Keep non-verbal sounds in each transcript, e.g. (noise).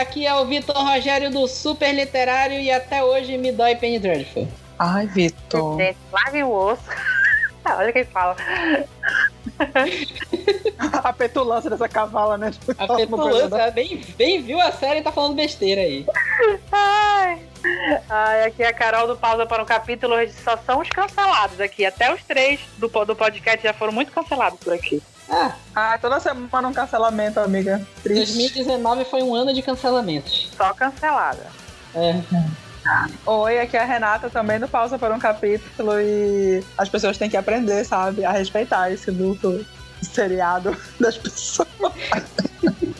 aqui é o Vitor Rogério do Super Literário e até hoje me dói Penny Dreadful. Ai, Vitor. Lave o osso. (laughs) Olha quem fala. (laughs) a petulância dessa cavala, né? A petulância, bem, bem viu a série e tá falando besteira aí. Ai. Ai, aqui é a Carol do Pausa para um capítulo. Só são os cancelados aqui. Até os três do, do podcast já foram muito cancelados por aqui. Ah, ah toda semana um cancelamento, amiga. Triste. 2019 foi um ano de cancelamentos. Só cancelada. É. Oi, aqui é a Renata também do Pausa para um Capítulo e as pessoas têm que aprender, sabe, a respeitar esse luto seriado (laughs) das pessoas. (laughs)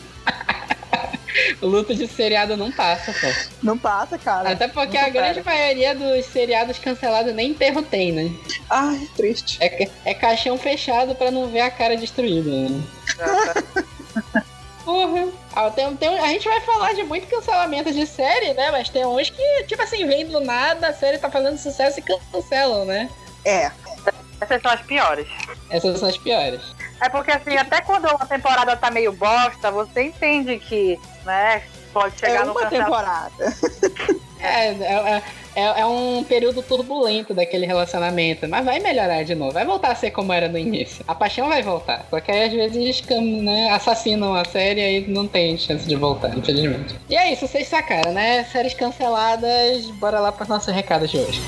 o luto de seriado não passa, pô. Não passa, cara. Até porque a grande maioria dos seriados cancelados nem enterro tem, né? Ai, triste. É, é caixão fechado para não ver a cara destruída, né? (laughs) Porra. Ah, tem, tem, a gente vai falar de muito cancelamento de série, né? Mas tem uns que, tipo assim, vem do nada, a série tá fazendo sucesso e cancelam, né? É. Essas são as piores. Essas são as piores. É porque, assim, até quando uma temporada tá meio bosta, você entende que, né, pode chegar é no uma temporada. (laughs) É, é, é, é, é, um período turbulento daquele relacionamento, mas vai melhorar de novo, vai voltar a ser como era no início. A paixão vai voltar, só que aí às vezes né, assassinam a série e não tem chance de voltar, infelizmente. E é isso, vocês sacaram, né? Séries canceladas, bora lá para os nossos recados de hoje.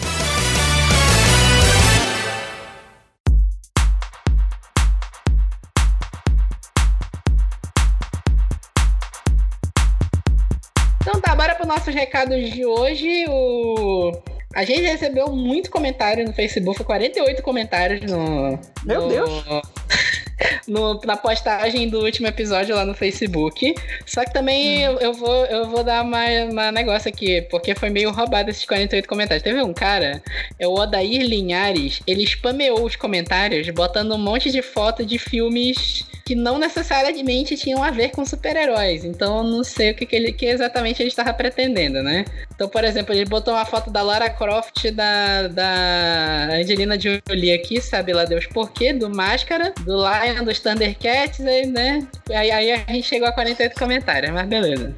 Nossos recados de hoje. O... A gente recebeu muito comentário no Facebook, 48 comentários no. Meu no... Deus! (laughs) No, na postagem do último episódio lá no Facebook. Só que também hum. eu, eu, vou, eu vou dar uma, uma negócio aqui, porque foi meio roubado esses 48 comentários. Teve um cara, é o Odair Linhares, ele spameou os comentários botando um monte de foto de filmes que não necessariamente tinham a ver com super-heróis. Então eu não sei o que, que, ele, que exatamente ele estava pretendendo, né? Então, por exemplo, ele botou uma foto da Lara Croft da, da Angelina Jolie aqui, sabe lá Deus por quê, do Máscara, do Lion, dos Thundercats, aí, né? Aí, aí a gente chegou a 48 comentários, mas beleza.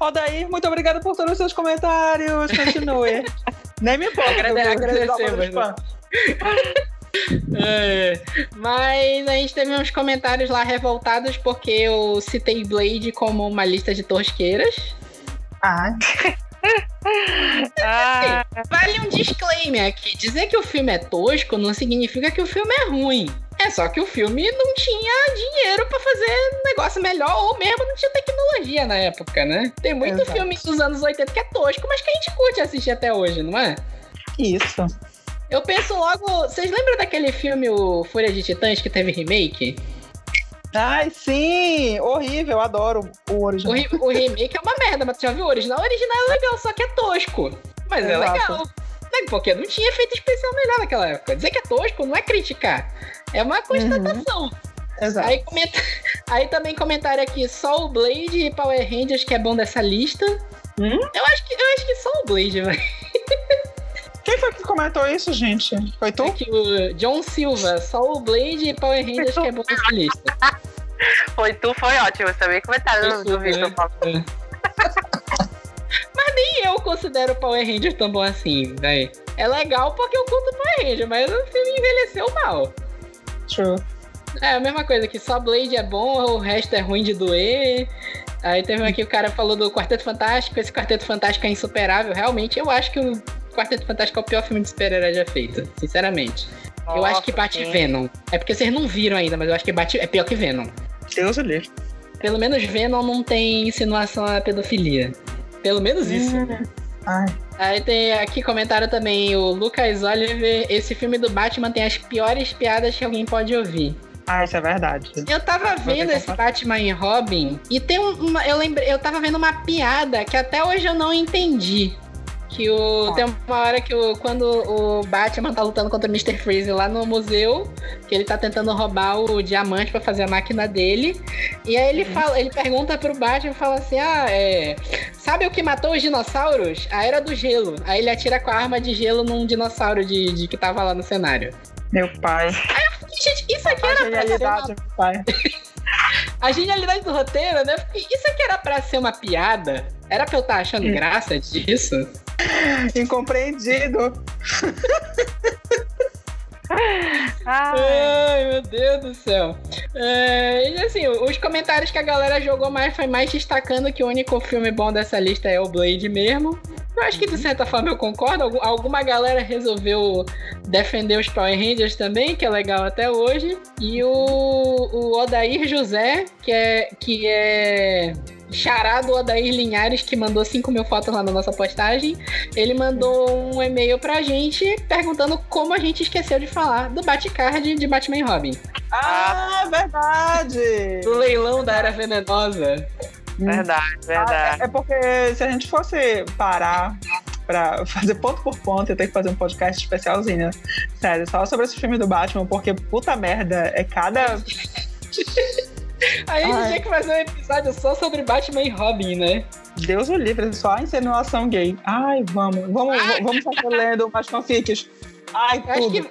Odair, muito obrigado por todos os seus comentários. Continue. (laughs) Nem me importa. Agrade agradecer, (laughs) é, mas a gente teve uns comentários lá revoltados porque eu citei Blade como uma lista de tosqueiras. Ah. ah. (laughs) Vale um disclaimer aqui. Dizer que o filme é tosco não significa que o filme é ruim. É só que o filme não tinha dinheiro para fazer negócio melhor, ou mesmo não tinha tecnologia na época, né? Tem muito Exato. filme dos anos 80 que é tosco, mas que a gente curte assistir até hoje, não é? Isso. Eu penso logo. Vocês lembram daquele filme, o Fúria de Titãs, que teve remake? Ai, sim! Horrível, adoro o original. O, o remake é uma merda, mas você já viu o original? O original é legal, só que é tosco. Mas é Exato. é legal. Porque não tinha efeito especial melhor naquela época. Dizer que é tosco não é criticar. É uma constatação. Uhum. Exato. Aí, comenta... Aí também comentário aqui, só o Blade e Power Rangers que é bom dessa lista. Hum? Eu, acho que, eu acho que só o Blade, velho. Quem foi que comentou isso, gente? Foi tu? Aqui, o John Silva, só o Blade e Power Rangers que é bom nessa lista. (laughs) Foi tu, foi ótimo. Você também comentário do Victor. É. Mas nem eu considero Power Rangers tão bom assim, velho. É legal porque eu curto Power Rangers, mas o filme envelheceu mal. True. É a mesma coisa, que só Blade é bom, o resto é ruim de doer. Aí teve um aqui o cara falou do Quarteto Fantástico, esse Quarteto Fantástico é insuperável. Realmente, eu acho que o Quarteto Fantástico é o pior filme de super-herói já feito, sinceramente. Nossa, eu acho que bate sim. Venom. É porque vocês não viram ainda, mas eu acho que bate, é pior que Venom. Deus o Pelo menos Venom não tem insinuação à pedofilia. Pelo menos isso. Hum. Ai. Aí tem aqui comentário também o Lucas Oliver. Esse filme do Batman tem as piores piadas que alguém pode ouvir. Ah, isso é verdade. Eu tava vendo esse Batman e Robin e tem uma. Eu lembrei, eu tava vendo uma piada que até hoje eu não entendi. Que o, tem uma hora que o, quando o Batman tá lutando contra o Mr. Freeze lá no museu, que ele tá tentando roubar o diamante para fazer a máquina dele. E aí ele uhum. fala, ele pergunta pro Batman e fala assim: Ah, é. Sabe o que matou os dinossauros? A era do gelo. Aí ele atira com a arma de gelo num dinossauro de, de que tava lá no cenário. Meu pai. Aí eu falei, gente, isso aqui a era pra pai. (laughs) A genialidade do roteiro, né? Isso aqui era pra ser uma piada. Era pra eu estar achando graça disso. (laughs) Incompreendido. Ai, meu Deus do céu. É, e assim, os comentários que a galera jogou mais foi mais destacando que o único filme bom dessa lista é o Blade mesmo. Eu acho que de certa forma eu concordo. Alguma galera resolveu defender os Power Rangers também, que é legal até hoje. E o, o Odair José, que é, que é charado Odair Linhares, que mandou 5 mil fotos lá na nossa postagem. Ele mandou um e-mail pra gente perguntando como a gente esqueceu de falar do Batcard de Batman e Robin. Ah, verdade! Do leilão da Era Venenosa. Verdade, verdade. Ah, é porque se a gente fosse parar pra fazer ponto por ponto, eu tenho que fazer um podcast especialzinho, né? Sério, só sobre esse filme do Batman, porque puta merda, é cada. (laughs) A gente tinha que fazer um episódio só sobre Batman e Robin, né? Deus o livre, só a insinuação gay. Ai, vamos, vamos, Ai. vamos estar lendo mais fanfics. Ai, tudo. Acho que,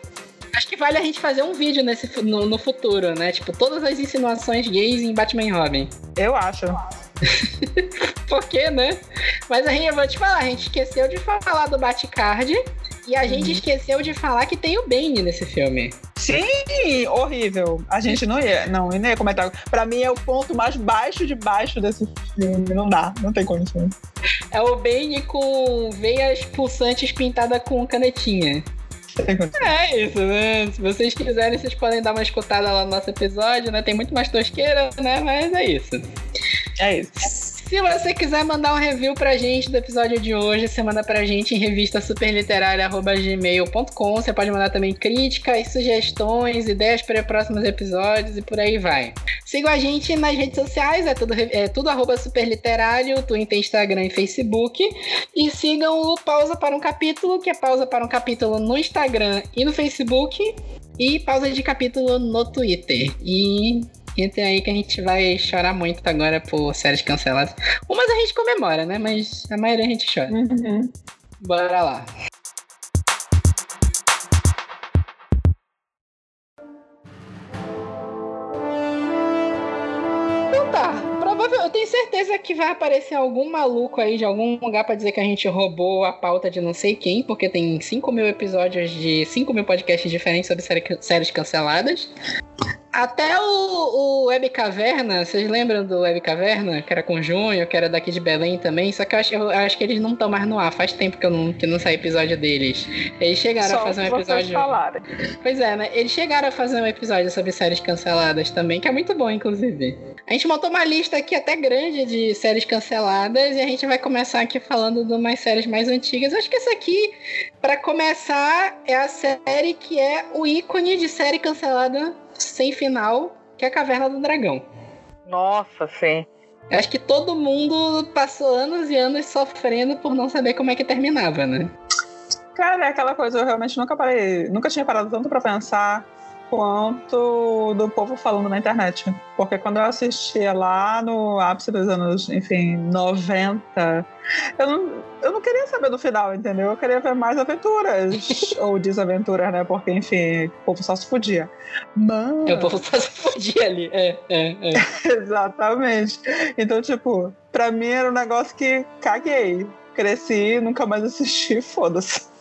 acho que vale a gente fazer um vídeo nesse, no, no futuro, né? Tipo, todas as insinuações gays em Batman e Robin. Eu acho. (laughs) Por quê, né? Mas a gente, eu vou te falar, a gente esqueceu de falar do Batcard e a gente uhum. esqueceu de falar que tem o Bane nesse filme. Sim, horrível. A gente não ia, não, nem ia comentar. Pra mim é o ponto mais baixo de baixo desse filme. Não dá, não tem condições. É o Bane com veias pulsantes pintada com canetinha. É isso, né? Se vocês quiserem, vocês podem dar uma escutada lá no nosso episódio, né? Tem muito mais tosqueira, né? Mas é isso. É isso. Se você quiser mandar um review pra gente do episódio de hoje, você manda pra gente em revista superliterária.gmail.com. Você pode mandar também críticas, sugestões, ideias para próximos episódios e por aí vai. Siga a gente nas redes sociais, é tudo, é tudo arroba superliterário, Twitter, Instagram e Facebook. E sigam o Pausa para um Capítulo, que é pausa para um capítulo no Instagram e no Facebook. E pausa de capítulo no Twitter. E Entrem aí que a gente vai chorar muito agora por séries canceladas. Umas a gente comemora, né? Mas a maioria a gente chora. Uhum. Bora lá. Então tá. Provável, eu tenho certeza que vai aparecer algum maluco aí de algum lugar para dizer que a gente roubou a pauta de não sei quem, porque tem 5 mil episódios de 5 mil podcasts diferentes sobre séries canceladas. Até o, o Web Caverna, vocês lembram do Web Caverna? Que era com Junho, que era daqui de Belém também. Só que eu acho, eu acho que eles não estão mais no ar. Faz tempo que, eu não, que não sai episódio deles. Eles chegaram Só a fazer um episódio. Pois é, né? Eles chegaram a fazer um episódio sobre séries canceladas também, que é muito bom, inclusive. A gente montou uma lista aqui até grande de séries canceladas e a gente vai começar aqui falando de umas séries mais antigas. Acho que essa aqui, para começar, é a série que é o ícone de série cancelada sem final, que é a Caverna do Dragão. Nossa, sim. Acho que todo mundo passou anos e anos sofrendo por não saber como é que terminava, né? Cara, é aquela coisa, eu realmente nunca parei, nunca tinha parado tanto para pensar quanto do povo falando na internet. Porque quando eu assistia lá no ápice dos anos, enfim, 90, eu não, eu não queria saber do final, entendeu? Eu queria ver mais aventuras (laughs) ou desaventuras, né? Porque, enfim, o povo só se fudia. Mas... É, o povo só se fudia ali. É, é, é. (laughs) Exatamente. Então, tipo, pra mim era um negócio que caguei. Cresci, nunca mais assisti, foda-se.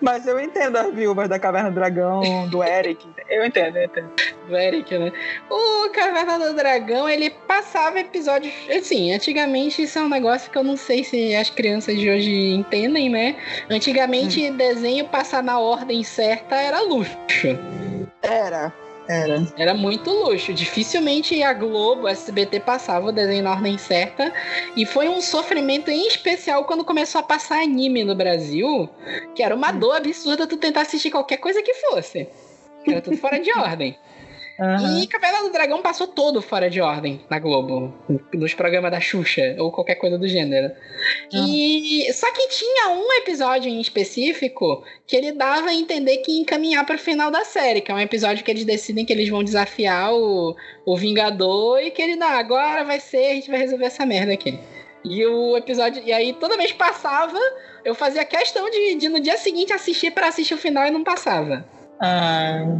Mas eu entendo as viúvas da Caverna do Dragão, do Eric. Eu entendo, eu entendo. Do Eric, né? O Caverna do Dragão, ele passava episódios. Assim, antigamente isso é um negócio que eu não sei se as crianças de hoje entendem, né? Antigamente, hum. desenho passar na ordem certa era luxo. Era. Era. Era muito luxo. Dificilmente a Globo, a SBT passava o desenho na ordem certa. E foi um sofrimento em especial quando começou a passar anime no Brasil, que era uma dor absurda tu tentar assistir qualquer coisa que fosse. Era tudo fora de (laughs) ordem. Uhum. E Caverna do Dragão passou todo fora de ordem na Globo, nos programas da Xuxa ou qualquer coisa do gênero. Uhum. E só que tinha um episódio em específico que ele dava a entender que ia encaminhar para o final da série, que é um episódio que eles decidem que eles vão desafiar o, o Vingador e que ele, não, agora vai ser, a gente vai resolver essa merda aqui. E o episódio. E aí, toda vez que passava, eu fazia questão de, de no dia seguinte assistir para assistir o final e não passava. Ah.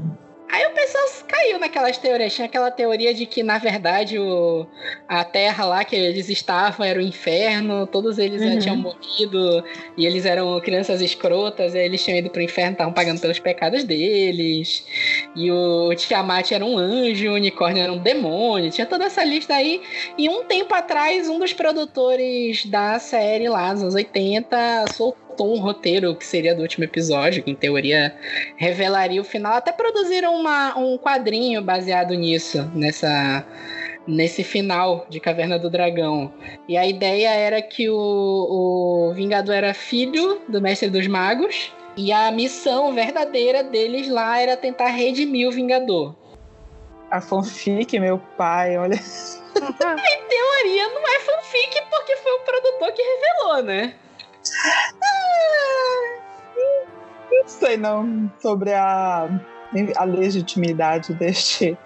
Aí o pessoal caiu naquelas teorias. Tinha aquela teoria de que, na verdade, o, a terra lá que eles estavam era o inferno, todos eles uhum. tinham morrido e eles eram crianças escrotas, e eles tinham ido pro inferno, estavam pagando pelos pecados deles. E o Tiamat era um anjo, o unicórnio era um demônio, tinha toda essa lista aí. E um tempo atrás, um dos produtores da série lá, nos anos 80, soltou um roteiro que seria do último episódio, que em teoria revelaria o final. Até produziram uma, um quadrinho baseado nisso, nessa nesse final de Caverna do Dragão. E a ideia era que o, o Vingador era filho do Mestre dos Magos. E a missão verdadeira deles lá era tentar redimir o Vingador. A fanfic, meu pai, olha. (laughs) em teoria não é fanfic porque foi o produtor que revelou, né? Não sei não sobre a, a legitimidade deste,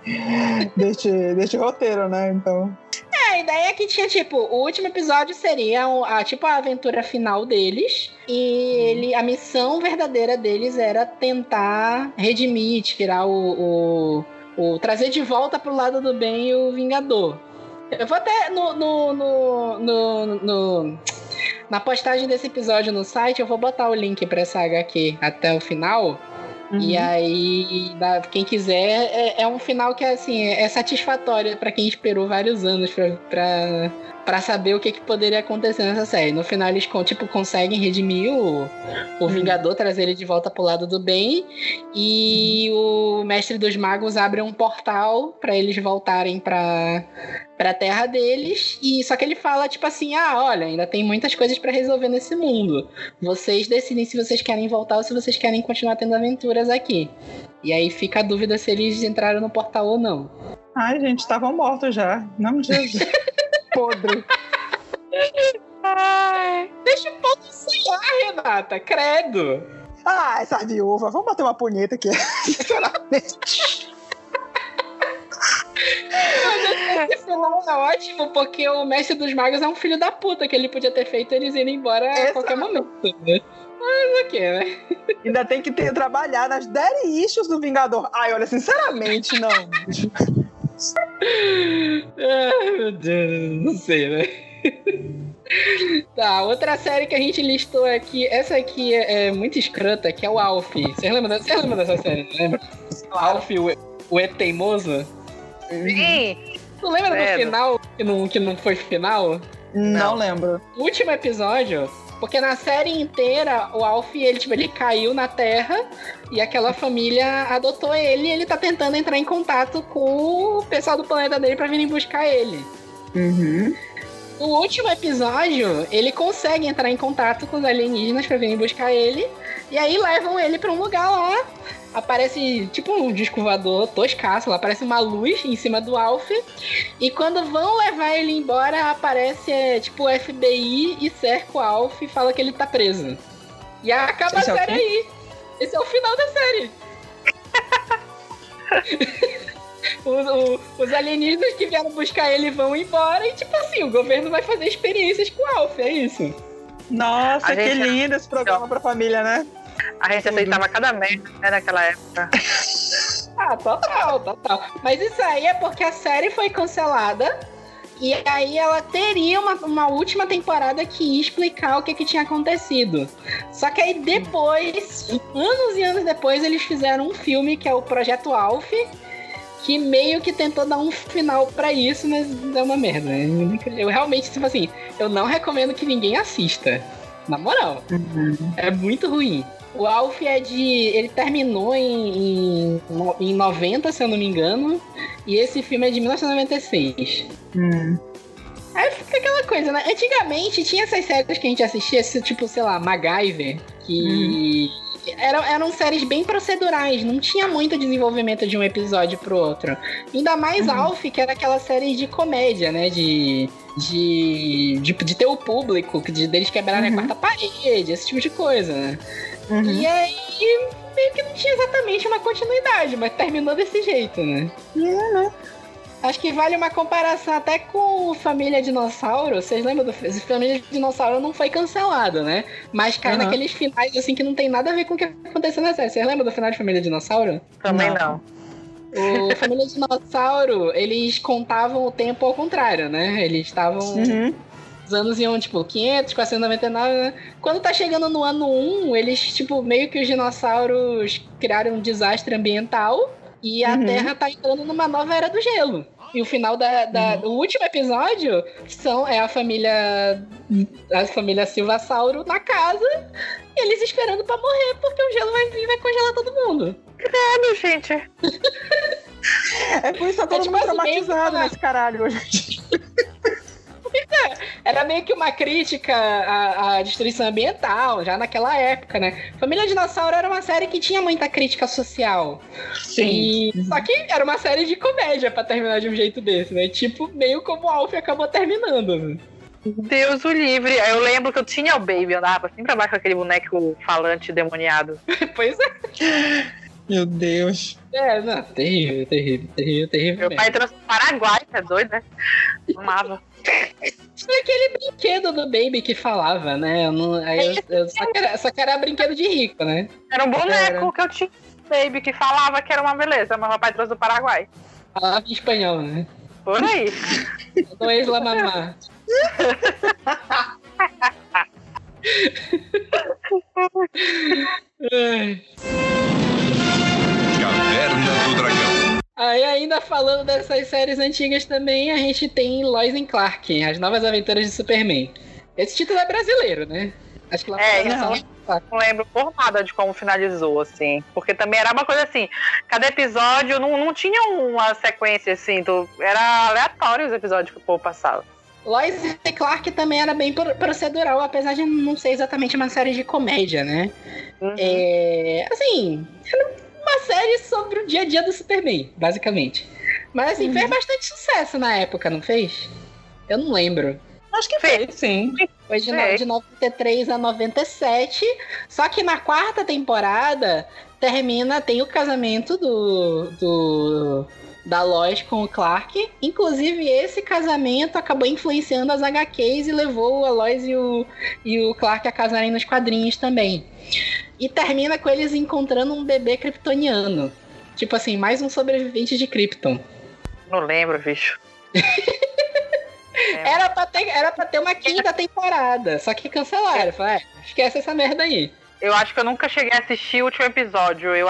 deste, deste roteiro, né? Então. É, a ideia é que tinha, tipo, o último episódio seria a, tipo, a aventura final deles. E ele, a missão verdadeira deles era tentar redimir, tirar o, o, o trazer de volta pro lado do bem o Vingador. Eu vou até no, no, no, no, na postagem desse episódio no site, eu vou botar o link para essa HQ até o final. Uhum. E aí, quem quiser, é, é, um final que assim, é satisfatório para quem esperou vários anos pra, para saber o que, que poderia acontecer nessa série. No final, eles tipo, conseguem redimir o, o Vingador, trazer ele de volta pro lado do bem. E o Mestre dos Magos abre um portal para eles voltarem pra, pra terra deles. E só que ele fala, tipo assim: ah, olha, ainda tem muitas coisas para resolver nesse mundo. Vocês decidem se vocês querem voltar ou se vocês querem continuar tendo aventuras aqui. E aí fica a dúvida se eles entraram no portal ou não. Ai, gente, estavam mortos já. Não, Jesus. (laughs) podre. Ai, deixa o povo sonhar, Renata, credo. Ah, essa viúva, vamos bater uma punheta aqui, (laughs) sinceramente. (laughs) Esse final é ótimo porque o mestre dos magos é um filho da puta que ele podia ter feito eles irem embora Exato. a qualquer momento. Né? Mas o que, né? Ainda tem que ter, trabalhar nas daddy issues do Vingador. Ai, olha, sinceramente, não. Ai, meu Deus, não sei, né? Tá, outra série que a gente listou aqui, essa aqui é, é muito escrota, que é o Alf. Você lembra, Você lembra dessa série? Lembra? O Alf, o, o E teimoso? Sim. Tu lembra do final que não, que não foi final? Não, não lembro. O último episódio, porque na série inteira, o Alf, ele, tipo, ele caiu na Terra e aquela família adotou ele e ele tá tentando entrar em contato com o pessoal do planeta dele para virem buscar ele. Uhum. No último episódio, ele consegue entrar em contato com os alienígenas para virem buscar ele. E aí levam ele para um lugar lá aparece tipo um disco voador toscaço, lá aparece uma luz em cima do Alf. E quando vão levar ele embora, aparece é, tipo o FBI e cerca o Alf e fala que ele tá preso. E acaba Esse a série é aí. Esse é o final da série. (laughs) os, os, os, alienígenas que vieram buscar ele vão embora e, tipo assim, o governo vai fazer experiências com o Alf, é isso. Nossa, a que lindo esse programa pra família, né? A gente Tudo. aceitava cada merda né, naquela época. (laughs) ah, total, total. Mas isso aí é porque a série foi cancelada. E aí ela teria uma, uma última temporada que ia explicar o que, que tinha acontecido. Só que aí depois, anos e anos depois, eles fizeram um filme que é o Projeto Alf, que meio que tentou dar um final para isso, mas deu uma merda. Eu realmente, tipo assim, eu não recomendo que ninguém assista. Na moral. Uhum. É muito ruim. O Alf é de. Ele terminou em, em, em 90, se eu não me engano. E esse filme é de 1996. Hum. Aí fica aquela coisa, né? Antigamente tinha essas séries que a gente assistia, tipo, sei lá, MacGyver, que. Hum. Eram, eram séries bem procedurais, não tinha muito desenvolvimento de um episódio pro outro. Ainda mais uhum. Alf, que era aquela série de comédia, né? De. De, de, de ter o público, de deles quebrarem uhum. a quarta parede, esse tipo de coisa, né? Uhum. E aí, meio que não tinha exatamente uma continuidade, mas terminou desse jeito, né? É, né? Acho que vale uma comparação até com Família Dinossauro. Vocês lembram do Família Dinossauro não foi cancelado, né? Mas cai uhum. naqueles finais assim que não tem nada a ver com o que aconteceu na série. Vocês lembram do final de Família Dinossauro? Também não. não. O (laughs) Família Dinossauro, eles contavam o tempo ao contrário, né? Eles estavam. Uhum. Os anos iam, tipo, 500, 499, né? Quando tá chegando no ano 1, eles, tipo, meio que os dinossauros criaram um desastre ambiental e a Uhum. Terra tá entrando numa nova era do gelo. E o final da, da- do último episódio são, é a família a família Silvasauro na casa e eles esperando pra morrer porque o gelo vai vir e vai congelar todo mundo. Caralho, gente. (laughs) É por isso que tá todo tipo mundo assim, traumatizado nesse caralho hoje. Era meio que uma crítica à, à destruição ambiental, já naquela época, né? Família Dinossauro era uma série que tinha muita crítica social. E... Só que era uma série de comédia pra terminar de um jeito desse, né? Tipo, meio como o Alf acabou terminando. né? Deus o livre. Eu lembro que eu tinha o Baby, eu andava assim pra baixo com aquele boneco falante demoniado. (laughs) Pois é. Meu Deus. É, não, terrível, terrível, terrível, terrível. Meu mesmo. pai trouxe Paraguai, é doido, né? Amava. (laughs) Tinha aquele brinquedo do Baby que falava, né? Eu não, aí eu, eu só, que era, só que era brinquedo de rico, né? Era um boneco Era. que eu tinha Baby que falava que era uma beleza, mas meu pai trouxe do Paraguai. Falava em espanhol, né? Por aí. (laughs) No Isla Mamá. (laughs) Ai. Caverna do Dragão. Aí ainda falando dessas séries antigas também, a gente tem Lois and Clark, As Novas Aventuras de Superman. Esse título é brasileiro, né? Acho que lá É, não. Não lembro por nada de como finalizou, assim. Porque também era uma coisa assim, cada episódio não, não tinha uma sequência assim, do, era aleatório os episódios que o povo passava. Lois e Clark também era bem pro- procedural, apesar de não ser exatamente uma série de comédia, né? Uhum. É, assim, era uma série sobre o dia a dia do Superman, basicamente. Mas assim, fez bastante sucesso na época, não fez? Eu não lembro. Acho que fez, sim. Foi de, de 93 a 97. Só que na quarta temporada termina, tem o casamento do. do da Lois com o Clark. Inclusive, esse casamento acabou influenciando as HQs e levou a Lois e o, e o Clark a casarem nos quadrinhos também. E termina com eles encontrando um bebê kryptoniano. Tipo assim, mais um sobrevivente de Krypton. Não lembro, bicho. (laughs) Era pra, ter, era pra ter uma quinta temporada, só que cancelaram. Falaram, é, esquece essa merda aí. Eu acho que eu nunca cheguei a assistir o último episódio, eu,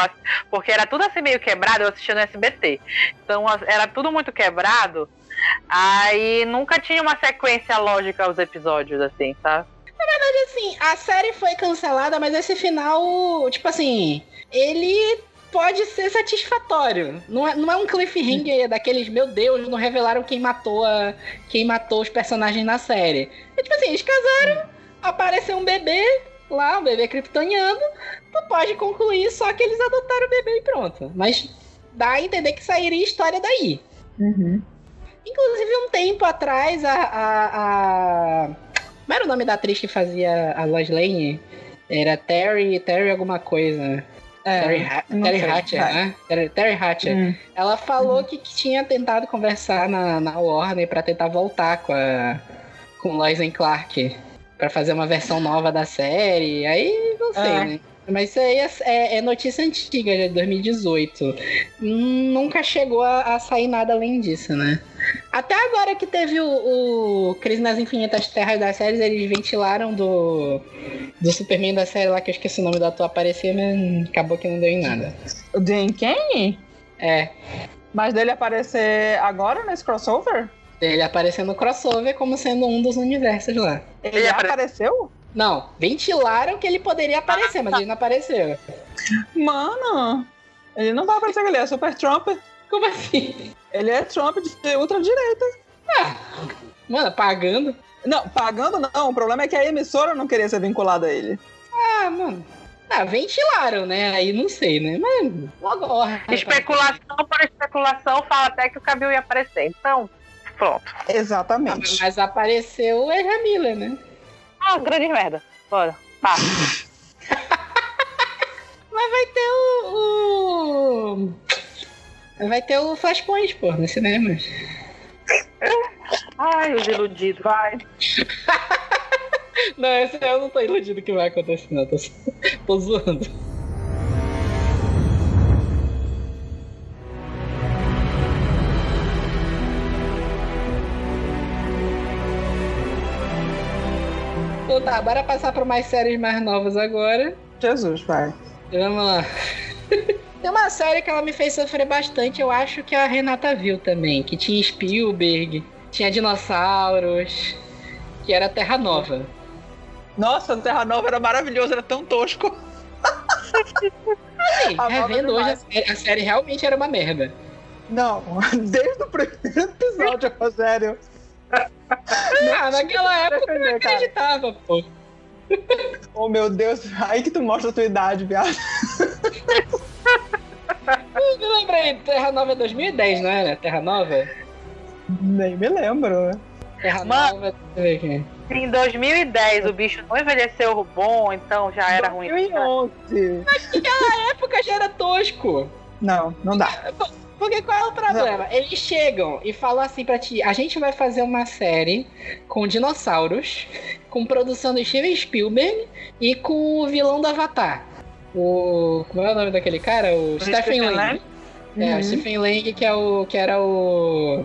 porque era tudo assim meio quebrado, eu assistia no SBT. Então era tudo muito quebrado, aí nunca tinha uma sequência lógica aos episódios, assim, tá? Assim, a série foi cancelada, mas esse final, tipo assim, ele pode ser satisfatório. Não é, não é um cliffhanger daqueles, meu Deus, não revelaram quem matou a, quem matou os personagens na série. É tipo assim, eles casaram, apareceu um bebê lá, um bebê kryptoniano, tu pode concluir só que eles adotaram o bebê e pronto. Mas dá a entender que sairia história daí. Uhum. Inclusive, um tempo atrás, a. a, a... Como era o nome da atriz que fazia a Lois Lane? Era Terry, Terry alguma coisa. Terry, É, Ha- não Terry sei. Hatcher, né? Terry, Terry Hatcher. Hum. Ela falou que, que tinha tentado conversar na, na Warner pra tentar voltar com a com Lois Clark pra fazer uma versão nova da série. Aí não sei, É. né? Mas isso aí é, é- é notícia antiga, já de 2018. Hum, Nunca chegou a, a sair nada além disso, né? Até agora que teve o, o Crise nas Infinitas Terras das séries, eles ventilaram do, do Superman da série lá, que eu esqueci o nome do ator aparecer, mas acabou que não deu em nada. O Dean Kane? É, Mas dele aparecer agora nesse crossover? Ele apareceu no crossover como sendo um dos universos lá. Ele, Ele apare- apareceu? Não, ventilaram que ele poderia aparecer, mas ele não apareceu. Mano, ele não vai aparecer, ele é super Trump. Como assim? Ele é Trump de ultradireita. Mano, pagando? Não, pagando não. O problema é que a emissora não queria ser vinculada a ele. Ah, mano. Ah, ventilaram, né? Aí não sei, né? Mas agora. Especulação por especulação fala até que o Cabil ia aparecer. Então, pronto. Exatamente. Mas apareceu o Ezra Miller, né? Ah, grande merda. Bora. Pá. (laughs) Mas vai ter o. o- Vai ter o Flashpoint, pô, no cinema. Ai, os iludidos. Vai. (laughs) Não, esse eu não tô iludido que vai acontecer, não. Tô, tô zoando. Tá, bora passar pra mais séries mais novas agora. Jesus, vai. Vamos lá. (laughs) Tem uma série que ela me fez sofrer bastante, eu acho que a Renata viu também, que tinha Spielberg, tinha dinossauros, que era Terra Nova. Nossa, Terra Nova era maravilhoso, era tão tosco. Assim, A revendo hoje, a série, a série realmente era uma merda. Não, (laughs) desde o primeiro episódio, Rogério. Ah, naquela época eu não acreditava, pô. Oh, meu Deus, aí que tu mostra a tua idade, viado. Eu me lembrei, Terra Nova é 2010, não era? Terra Nova? Nem me lembro. Terra Mano. Nova, deixa eu ver aqui. Em 2010 o bicho não envelheceu bom, então já era ruim. 2011. Na época já era tosco. Não, não dá. Porque qual é o problema? Eles chegam e falam assim pra ti: a gente vai fazer uma série com dinossauros, com produção do Steven Spielberg e com o vilão do Avatar. O. Como é o nome daquele cara? O, Stephen Stephen Lang. Lang? É, Uhum. o Stephen Lang, que, é o, que era o.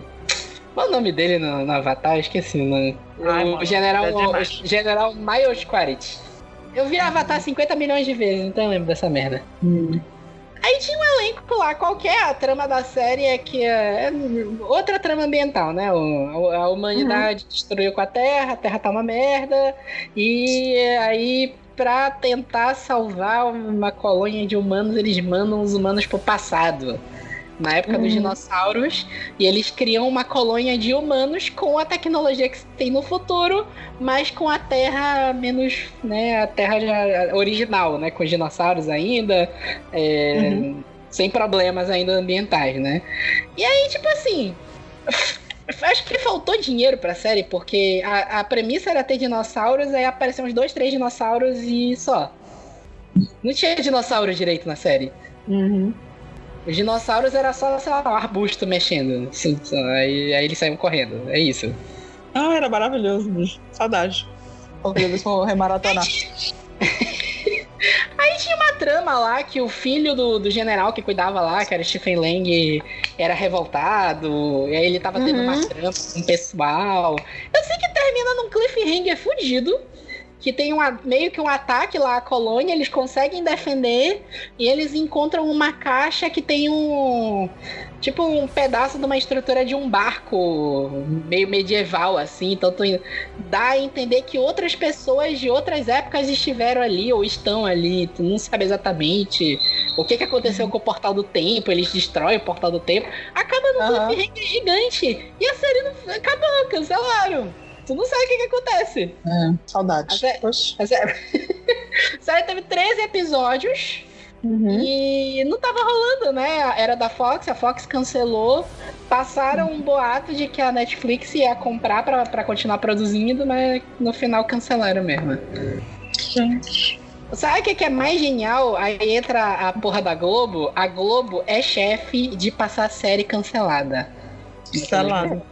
Qual é o nome dele no, no Avatar? Eu Esqueci o nome. Ai, o mano, General, é o. General Miles Quaritch. Eu vi Avatar 50 milhões de vezes, então eu lembro dessa merda. Hum. Aí tinha um elenco lá, qualquer a trama da série é que é, é outra trama ambiental, né? O- a humanidade destruiu com a Terra, a Terra tá uma merda, e aí pra tentar salvar uma colônia de humanos, eles mandam os humanos pro passado. Na época dos Uhum. dinossauros, e eles criam uma colônia de humanos com a tecnologia que tem no futuro, mas com a Terra menos, né, a Terra já original, né, com os dinossauros ainda, é, Uhum. sem problemas ainda ambientais, né? E aí, tipo assim, acho que faltou dinheiro pra série, porque a, a premissa era ter dinossauros, aí apareceram uns dois, três dinossauros e só. Não tinha dinossauro direito na série. Uhum. Os dinossauros era só, sei lá, um arbusto mexendo. Assim. Aí, aí eles saíam correndo. É isso. Ah, era maravilhoso, bicho. Saudade. Qualquer vez vou remaratonar. (laughs) Aí tinha uma trama lá que o filho do, do general que cuidava lá, que era Stephen Lang, era revoltado. E aí ele tava tendo Uhum. uma trama com o pessoal. Eu sei que termina num cliffhanger fudido. Que tem um, meio que um ataque lá à colônia, eles conseguem defender e eles encontram uma caixa que tem um. Tipo um pedaço de uma estrutura de um barco meio medieval, assim. Então tu dá a entender que outras pessoas de outras épocas estiveram ali ou estão ali. Tu não sabe exatamente o que, que aconteceu com o portal do tempo. Eles destroem o portal do tempo. Acaba num cliffhanger gigante. E a série não acabou, cancelaram. Tu não sabe o que, que acontece. É, saudade. Até- Poxa. A série... a (laughs) série teve 13 episódios. Uhum. E não tava rolando, né? Era da Fox, a Fox cancelou. Passaram um boato de que a Netflix ia comprar pra, pra continuar produzindo, mas no final cancelaram mesmo. Gente. Sabe o que que é mais genial? Aí entra a porra da Globo. A Globo é chefe de passar série cancelada. Salado.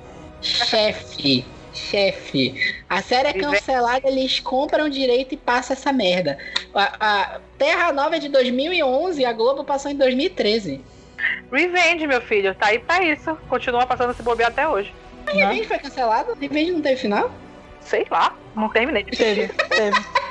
Chefe. Chefe. A série é cancelada, eles compram direito e passam essa merda. A, a Terra Nova é de 2011 a Globo passou em 2013. Revenge, meu filho, tá aí pra isso. Continua passando esse bobear até hoje. Revenge foi cancelado? Revenge não teve final? Sei lá, não terminei. Teve, teve. (laughs)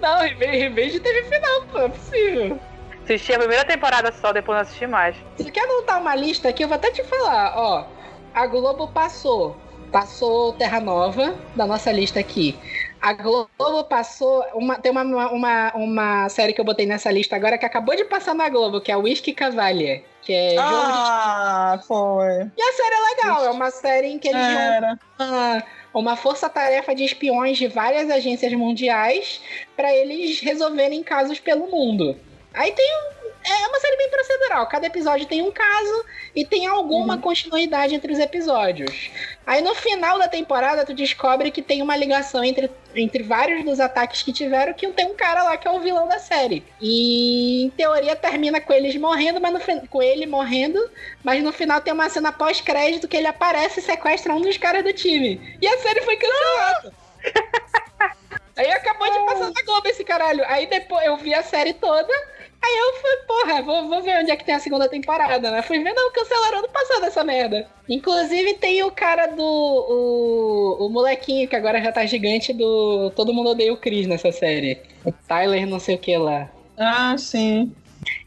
Não, Revenge, Revenge teve final, pô, é possível. Assisti a primeira temporada só, depois não assisti mais. Você quer anotar uma lista aqui? Eu vou até te falar, ó. A Globo passou. Passou Terra Nova da nossa lista aqui. A Globo passou. Uma, tem uma, uma, uma série que eu botei nessa lista agora que acabou de passar na Globo, que é Whisky Cavalier. Que é jogo de. Ah, foi. E a série é legal, é uma série em que eles Era. uma, uma força-tarefa de espiões de várias agências mundiais para eles resolverem casos pelo mundo. Aí tem um, é uma série bem procedural. Cada episódio tem um caso e tem alguma continuidade entre os episódios. Aí no final da temporada tu descobre que tem uma ligação entre, entre vários dos ataques que tiveram, que tem um cara lá que é o vilão da série. E em teoria termina com eles morrendo, mas no, com ele morrendo, mas no final tem uma cena pós-crédito que ele aparece e sequestra um dos caras do time. E a série foi cancelada. (laughs) (laughs) Aí acabou de passar na Globo esse caralho. Aí depois eu vi a série toda. Aí eu fui, porra, vou, vou ver onde é que tem a segunda temporada, né? Fui ver, não, cancelaram ano passado essa merda. Inclusive tem o cara do. O, o molequinho que agora já tá gigante do. Todo mundo odeia o Chris nessa série. O Tyler, não sei o que lá. Ah, sim.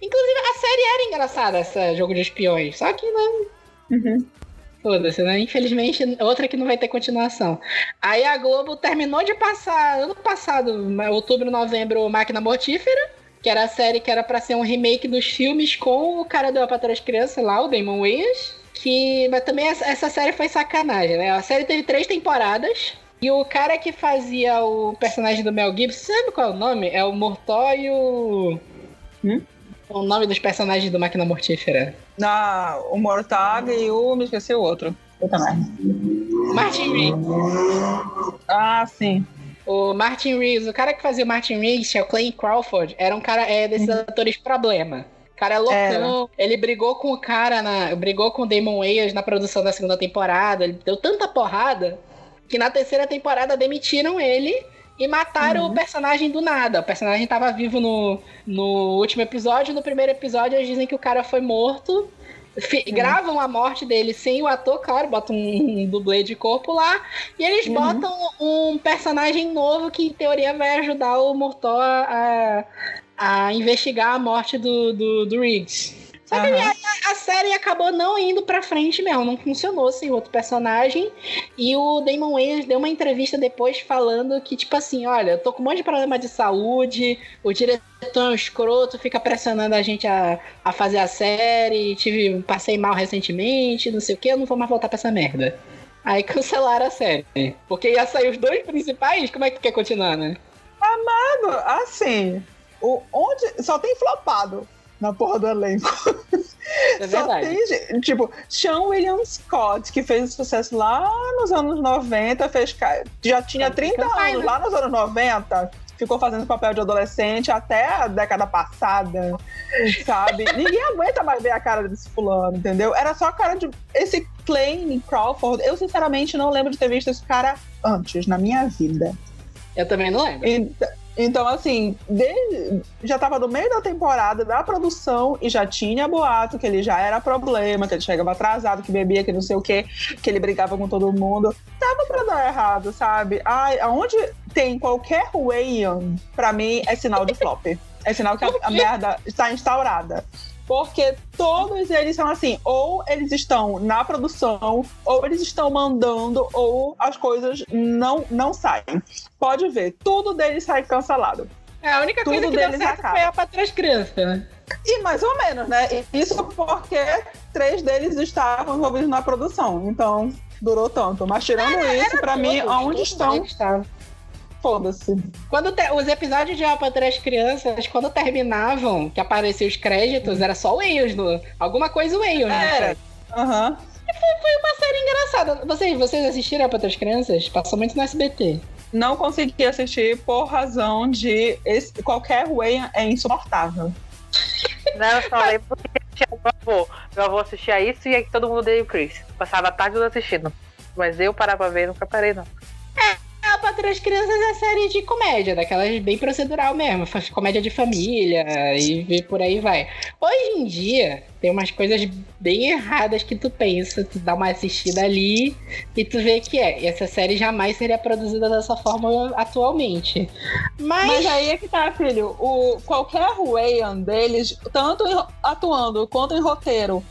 Inclusive, a série era engraçada, esse jogo de espiões. Só que não. Uhum. Foda-se, né? Infelizmente, outra que não vai ter continuação. Aí a Globo terminou de passar, ano passado, outubro, novembro, Máquina Mortífera, que era a série que era pra ser um remake dos filmes com o cara do Para as Crianças lá, o Damon Wayans. Que, mas também essa, série foi sacanagem, né? A série teve três temporadas. E o cara que fazia o personagem do Mel Gibson, sabe qual é o nome? É o Mortóio. Hum? O nome dos personagens do Máquina Mortífera. Ah, o Mortag e o. Me esqueci o outro. Eu também. Martin Riggs. Ah, sim. O Martin Riggs, o cara que fazia o Martin Riggs, que é o Clay Crawford, era um cara é, desses atores problema. O cara é loucão. Ele brigou com o cara, na, brigou com o Damon Wayans na produção da segunda temporada. Ele deu tanta porrada que na terceira temporada demitiram ele e mataram o personagem do nada. O personagem tava vivo no, no último episódio. No primeiro episódio, eles dizem que o cara foi morto. Fi- Gravam a morte dele sem o ator, claro, botam um, um dublê de corpo lá. E eles Uhum. botam um personagem novo que, em teoria, vai ajudar o Mortor a, a investigar a morte do, do, do Riggs. Só que Aham. a, a série acabou não indo pra frente mesmo, não funcionou sem o outro personagem. E o Damon Wayans deu uma entrevista depois falando que, tipo assim, olha, eu tô com um monte de problema de saúde, o diretor é um escroto, fica pressionando a gente a, a fazer a série, tive, passei mal recentemente, não sei o que, eu não vou mais voltar pra essa merda. Aí cancelaram a série. Porque ia sair os dois principais, como é que tu quer continuar, né? Mano, assim, o, onde só tem flopado na porra do elenco. É Só verdade. tem, gente- tipo, Sean William Scott, que fez sucesso lá nos anos 90, fez, já tinha Tá 30 ficando pai, anos, né? lá nos anos 90, ficou fazendo papel de adolescente até a década passada, sabe? (laughs) Ninguém aguenta mais ver a cara desse fulano, entendeu? Era só a cara de. Esse Clay Crawford, eu sinceramente não lembro de ter visto esse cara antes na minha vida. Eu também não lembro. Ent- Então, assim, desde- já tava no meio da temporada da produção e já tinha boato que ele já era problema, que ele chegava atrasado, que bebia, que não sei o quê, que ele brigava com todo mundo. Tava pra dar errado, sabe? Ai, aonde tem qualquer Wayan, pra mim, é sinal de flop. É sinal que a, a merda está instaurada. Porque todos eles são assim, ou eles estão na produção, ou eles estão mandando, ou as coisas não, não saem. Pode ver, tudo deles sai cancelado. É, a única Tudo coisa que deu certo acaba. foi a Patrulha das Crianças, né? E mais ou menos, né? Isso porque três deles estavam envolvidos na produção. Então, durou tanto. Mas tirando isso, pra mim, todos estão. Foda-se. Quando te- os episódios de Alpa Três Crianças, quando terminavam, que apareciam os créditos, era só o Wales, no... alguma coisa o Wales, né? Era. Aham. Foi uma série engraçada. Vocês, vocês assistiram Alpa Três Crianças? Passou muito no SBT. Não consegui assistir por razão de esse- qualquer way é insuportável. Não, eu só lembro que tinha meu avô. Meu avô assistia isso e aí todo mundo odeia o Chris. Passava a tarde assistindo. Mas eu parava pra ver, nunca parei, não. Alpa Três Crianças é série de comédia, daquelas bem procedural mesmo. Comédia de família e, e por aí vai. Hoje em dia, tem umas coisas bem erradas que tu pensa, tu dá uma assistida ali e tu vê que é. E essa série jamais seria produzida dessa forma atualmente. Mas, Mas aí é que tá, filho. O, qualquer Wayan deles, tanto em- atuando quanto em roteiro,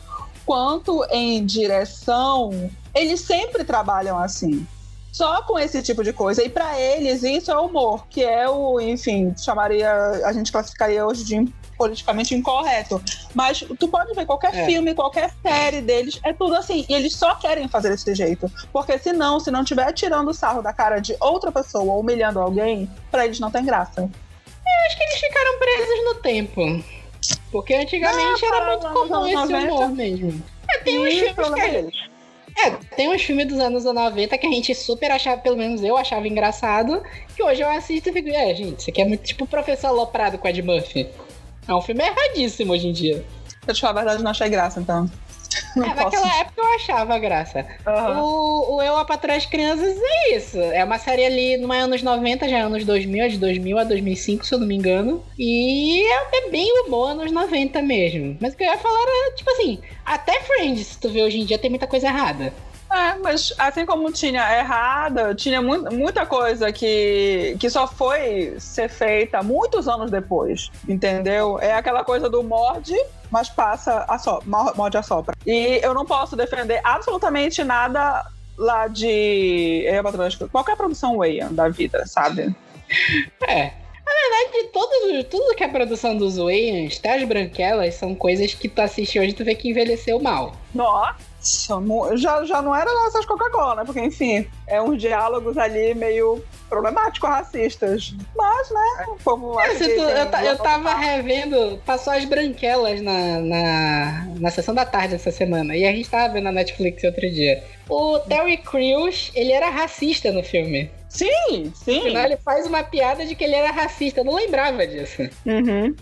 quanto em direção, eles sempre trabalham assim. Só com esse tipo de coisa. E pra eles, isso é humor, que é o, enfim, chamaria. A gente classificaria hoje de politicamente incorreto. Mas tu pode ver qualquer É. filme, qualquer série deles, é tudo assim. E eles só querem fazer desse jeito. Porque senão, se não tiver tirando sarro da cara de outra pessoa humilhando alguém, pra eles não tem graça. acho que eles ficaram presos no tempo. Porque antigamente Não, era muito comum esse 90. humor mesmo. É, tem uns filmes que deles. É, tem uns filmes dos anos 90 que a gente super achava, pelo menos eu achava engraçado, que hoje eu assisto e fico, é, gente, isso aqui é muito tipo o Professor Aloprado com Ed Murphy. É um filme erradíssimo hoje em dia. Pra te falar a verdade, não achei graça, então. Não É, posso. naquela época eu achava graça. Aham. O, o Eu, a Patroa das Crianças é isso. É uma série ali, não é anos 90, já é anos 2000, é de 2000 a 2005, se eu não me engano. E é, é bem humor anos 90 mesmo. Mas o que eu ia falar era, tipo assim, até Friends, se tu vê hoje em dia, tem muita coisa errada. É, mas assim como tinha errada, tinha mu- muita coisa que, que só foi ser feita muitos anos depois, entendeu? É aquela coisa do morde, mas passa a so, mo- morde a sopra. E eu não posso defender absolutamente nada lá de qualquer produção Wayne da vida, sabe? É. Na verdade, tudo, tudo que é produção dos Wayans, até as branquelas, são coisas que tu assiste hoje e tu vê que envelheceu mal. Nossa, mu- já, já não era nossas Coca-Cola, né? Porque, enfim, é uns diálogos ali meio problemáticos, racistas. Mas, né, o povo É, acha se que tu- eu, ta- eu tava revendo, passou as branquelas na, na, na sessão da tarde essa semana. E a gente tava vendo na Netflix outro dia. O Terry Crews, ele era racista no filme. Sim, No sim. final, ele faz uma piada de que ele era racista. Eu não lembrava disso. Uhum.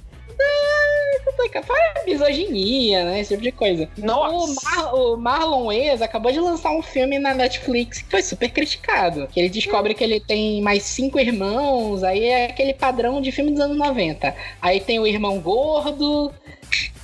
Fora misoginia, né? Esse tipo de coisa. O, Nossa. Mar- o Marlon Wayans acabou de lançar um filme na Netflix que foi super criticado. Que ele descobre que ele tem mais cinco irmãos, aí é aquele padrão de filme dos anos 90. Aí tem o irmão gordo.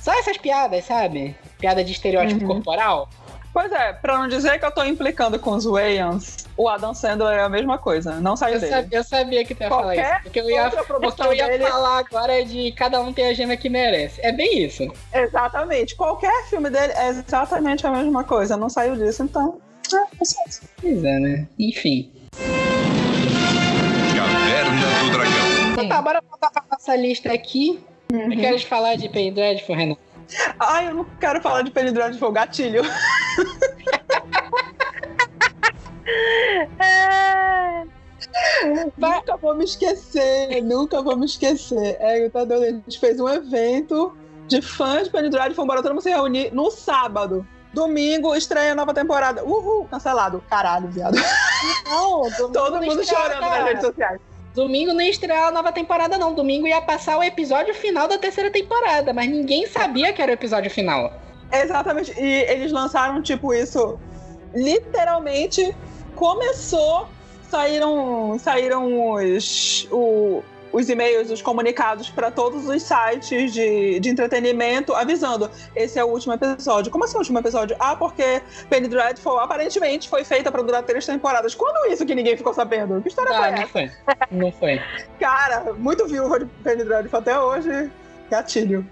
Só essas piadas, sabe? Piada de estereótipo Uhum. corporal. Pois é, pra não dizer que eu tô implicando com os Wayans, o Adam Sandler é a mesma coisa. Não saiu Eu, dele. sabia, eu sabia que tu ia falar Qualquer isso. Porque eu ia, (laughs) eu ia dele- falar agora de cada um tem a gema que merece. É bem isso. Exatamente. Qualquer filme dele é exatamente a mesma coisa. Não saiu disso, então. É, paciência. Pois é, né? Enfim. Caverna do Dragão. Então tá, bora voltar pra nossa lista aqui. Uhum. Eu quero falar de Penny Dreadful, Renan. Ai, eu não quero falar de Penny Dreadful, gatilho. (laughs) É, Nunca vou me esquecer, nunca vou me esquecer. É, tá doido, a gente fez um evento de fãs de Penny Dreadful, bora todo mundo se reunir no sábado. Domingo, estreia a nova temporada. Uhul, cancelado. Caralho, viado. Não, (laughs) Todo mundo estreia, chorando cara. nas redes sociais. Domingo não ia estrear a nova temporada, não. Domingo ia passar o episódio final da terceira temporada, mas ninguém sabia que era o episódio final. Exatamente. E eles lançaram, tipo, isso. Literalmente começou. Saíram, saíram os, o- os e-mails, os comunicados para todos os sites de, de entretenimento avisando: esse é o último episódio. Como assim o último episódio? Ah, porque Penny Dreadful aparentemente foi feita para durar três temporadas. Quando isso que ninguém ficou sabendo? Que história Ah, foi não essa? foi. Não foi. Cara, muito viúva de Penny Dreadful até hoje. Gatilho.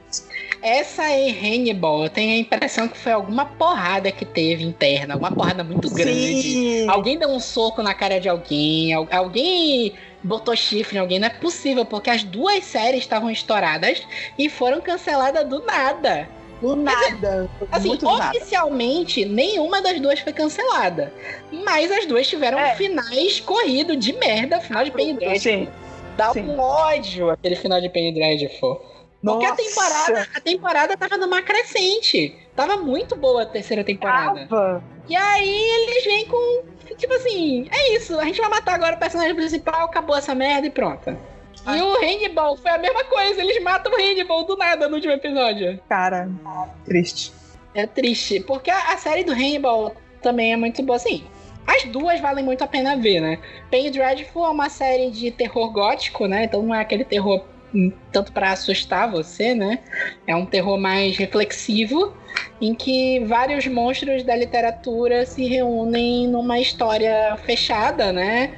Essa aí, Hannibal, eu tenho a impressão que foi alguma porrada que teve interna, alguma porrada muito grande. Sim. Alguém deu um soco na cara de alguém, al- alguém botou chifre em alguém. Não é possível, porque as duas séries estavam estouradas e foram canceladas do nada. Do nada. Assim, muito do nada. oficialmente, nenhuma das duas foi cancelada. Mas as duas tiveram É. finais corridos de merda. Final de Penny Dreadful. Dá sim. um ódio aquele final de Penny Dreadful. Porque a temporada, a temporada tava numa crescente. Tava muito boa a terceira temporada. Tava. E aí eles vêm com. Tipo assim, é isso. A gente vai matar agora o personagem principal, acabou essa merda e pronto. Ai. E o Hannibal foi a mesma coisa. Eles matam o Hannibal do nada no último episódio. Cara, triste. É triste. Porque a, a série do Hannibal também é muito boa. Assim, as duas valem muito a pena ver, né? Penny Dreadful é uma série de terror gótico, né? Então não é aquele terror tanto pra assustar você, né? É um terror mais reflexivo, em que vários monstros da literatura se reúnem numa história fechada, né?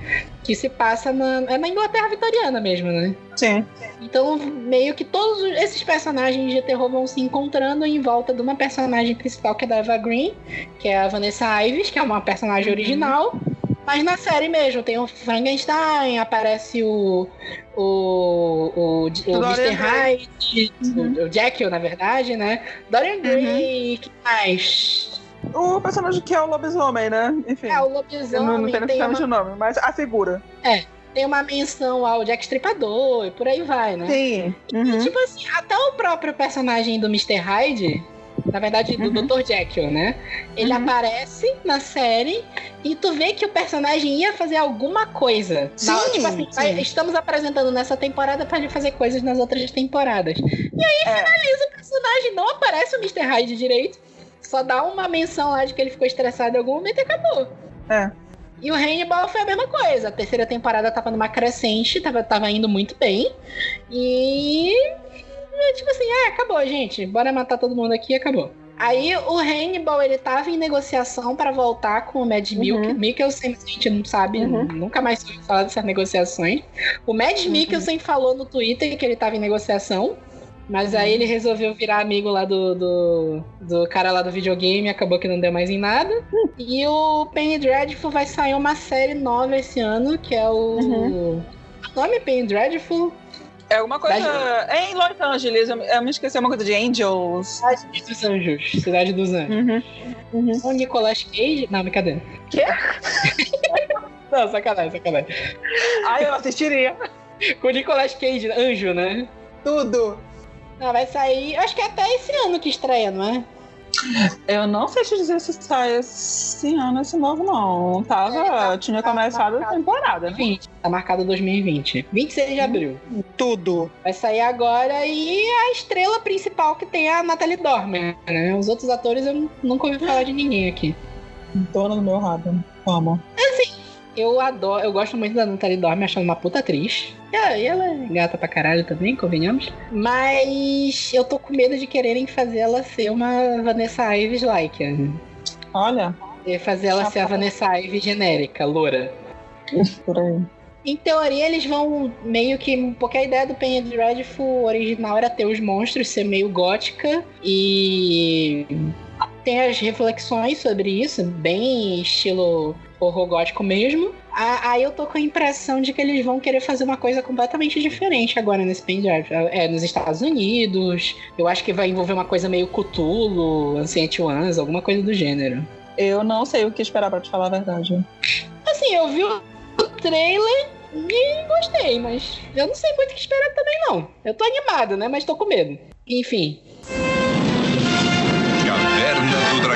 Que se passa na, é na Inglaterra vitoriana mesmo, né? Sim. Então, meio que todos esses personagens de terror vão se encontrando em volta de uma personagem principal que é da Eva Green, que é a Vanessa Ives, que é uma personagem original. Mas na série mesmo, tem o Frankenstein, aparece o. O. O, o Mr. Hyde, o, o Jekyll, na verdade, né? Dorian Gray, que mais? O personagem que é o lobisomem, né? Enfim. É, o lobisomem. não, não tem necessariamente uma, o nome, mas a figura. tem uma menção ao Jack Stripador e por aí vai, né? Sim. E, Uhum. tipo assim, até o próprio personagem do Mr. Hyde, na verdade, do Uhum. Dr. Jekyll, né? Ele Uhum. aparece na série e tu vê que o personagem ia fazer alguma coisa. Na- Sim, tipo assim, sim. estamos apresentando nessa temporada pra ele fazer coisas nas outras temporadas. É. Mas o personagem não aparece o Mr. Hyde direito. Só só dá uma menção lá de que ele ficou estressado em algum momento e acabou. É. E o Hannibal foi a mesma coisa. A terceira temporada tava numa crescente, tava, tava indo muito bem. E. e, Tipo assim, ah, acabou, gente. Bora matar todo mundo aqui e acabou. Aí o Hannibal, ele tava em negociação pra voltar com o Mad Milk. Uhum. Mikkelsen, a gente não sabe, Uhum. nunca mais ouviu falar dessas negociações. O Mad Uhum. Mikkelsen falou no Twitter que ele tava em negociação. Mas aí ele resolveu virar amigo lá do, do, do cara lá do videogame, acabou que não deu mais em nada. E o Penny Dreadful vai sair uma série nova esse ano, que é o. Uhum. O nome é Penny Dreadful? É alguma coisa. É em Los Angeles, eu, eu me esqueci uma coisa de Angels. Cidade dos Anjos. Cidade dos Anjos. Uhum. Uhum. O Nicolas Cage. Não, brincadeira. Quê? (laughs) Não, sacanagem, sacanagem. Ai, eu assistiria. Com o Nicolas Cage, anjo, né? Tudo. Não, vai sair. Acho que é até esse ano que estreia, não é? Eu não sei te dizer se sai esse ano esse novo, não. Tava. tinha começado a temporada. 20. Tá marcado 2020. 26 de abril. Tudo. Vai sair agora e a estrela principal que tem é a Natalie Dormer, né? Os outros atores eu nunca ouvi falar de ninguém aqui. Dona do meu rabo. Amo. Eu adoro, eu gosto muito da Natalie Dormer, achando uma puta atriz. E ela, ela é gata pra caralho também, convenhamos. Mas eu tô com medo de quererem fazer ela ser uma Vanessa Ives like. Olha, E Fazer ela ser a Chapa. Vanessa Ives genérica, loura. aí. Em teoria, eles vão meio que. Porque a ideia do Penny Dreadful original era ter os monstros ser meio gótica e. Tem as reflexões sobre isso, bem estilo horror gótico mesmo. Aí eu tô com a impressão de que eles vão querer fazer uma coisa completamente diferente agora nesse Dreadful. É, nos Estados Unidos. Eu acho que vai envolver uma coisa meio Cthulhu, Ancient Ones, alguma coisa do gênero. Eu não sei o que esperar pra te falar a verdade. Assim, eu vi o trailer e gostei, mas eu não sei muito o que esperar também, não. Eu tô animado, né? Mas tô com medo. Enfim, Caverna do Dragão.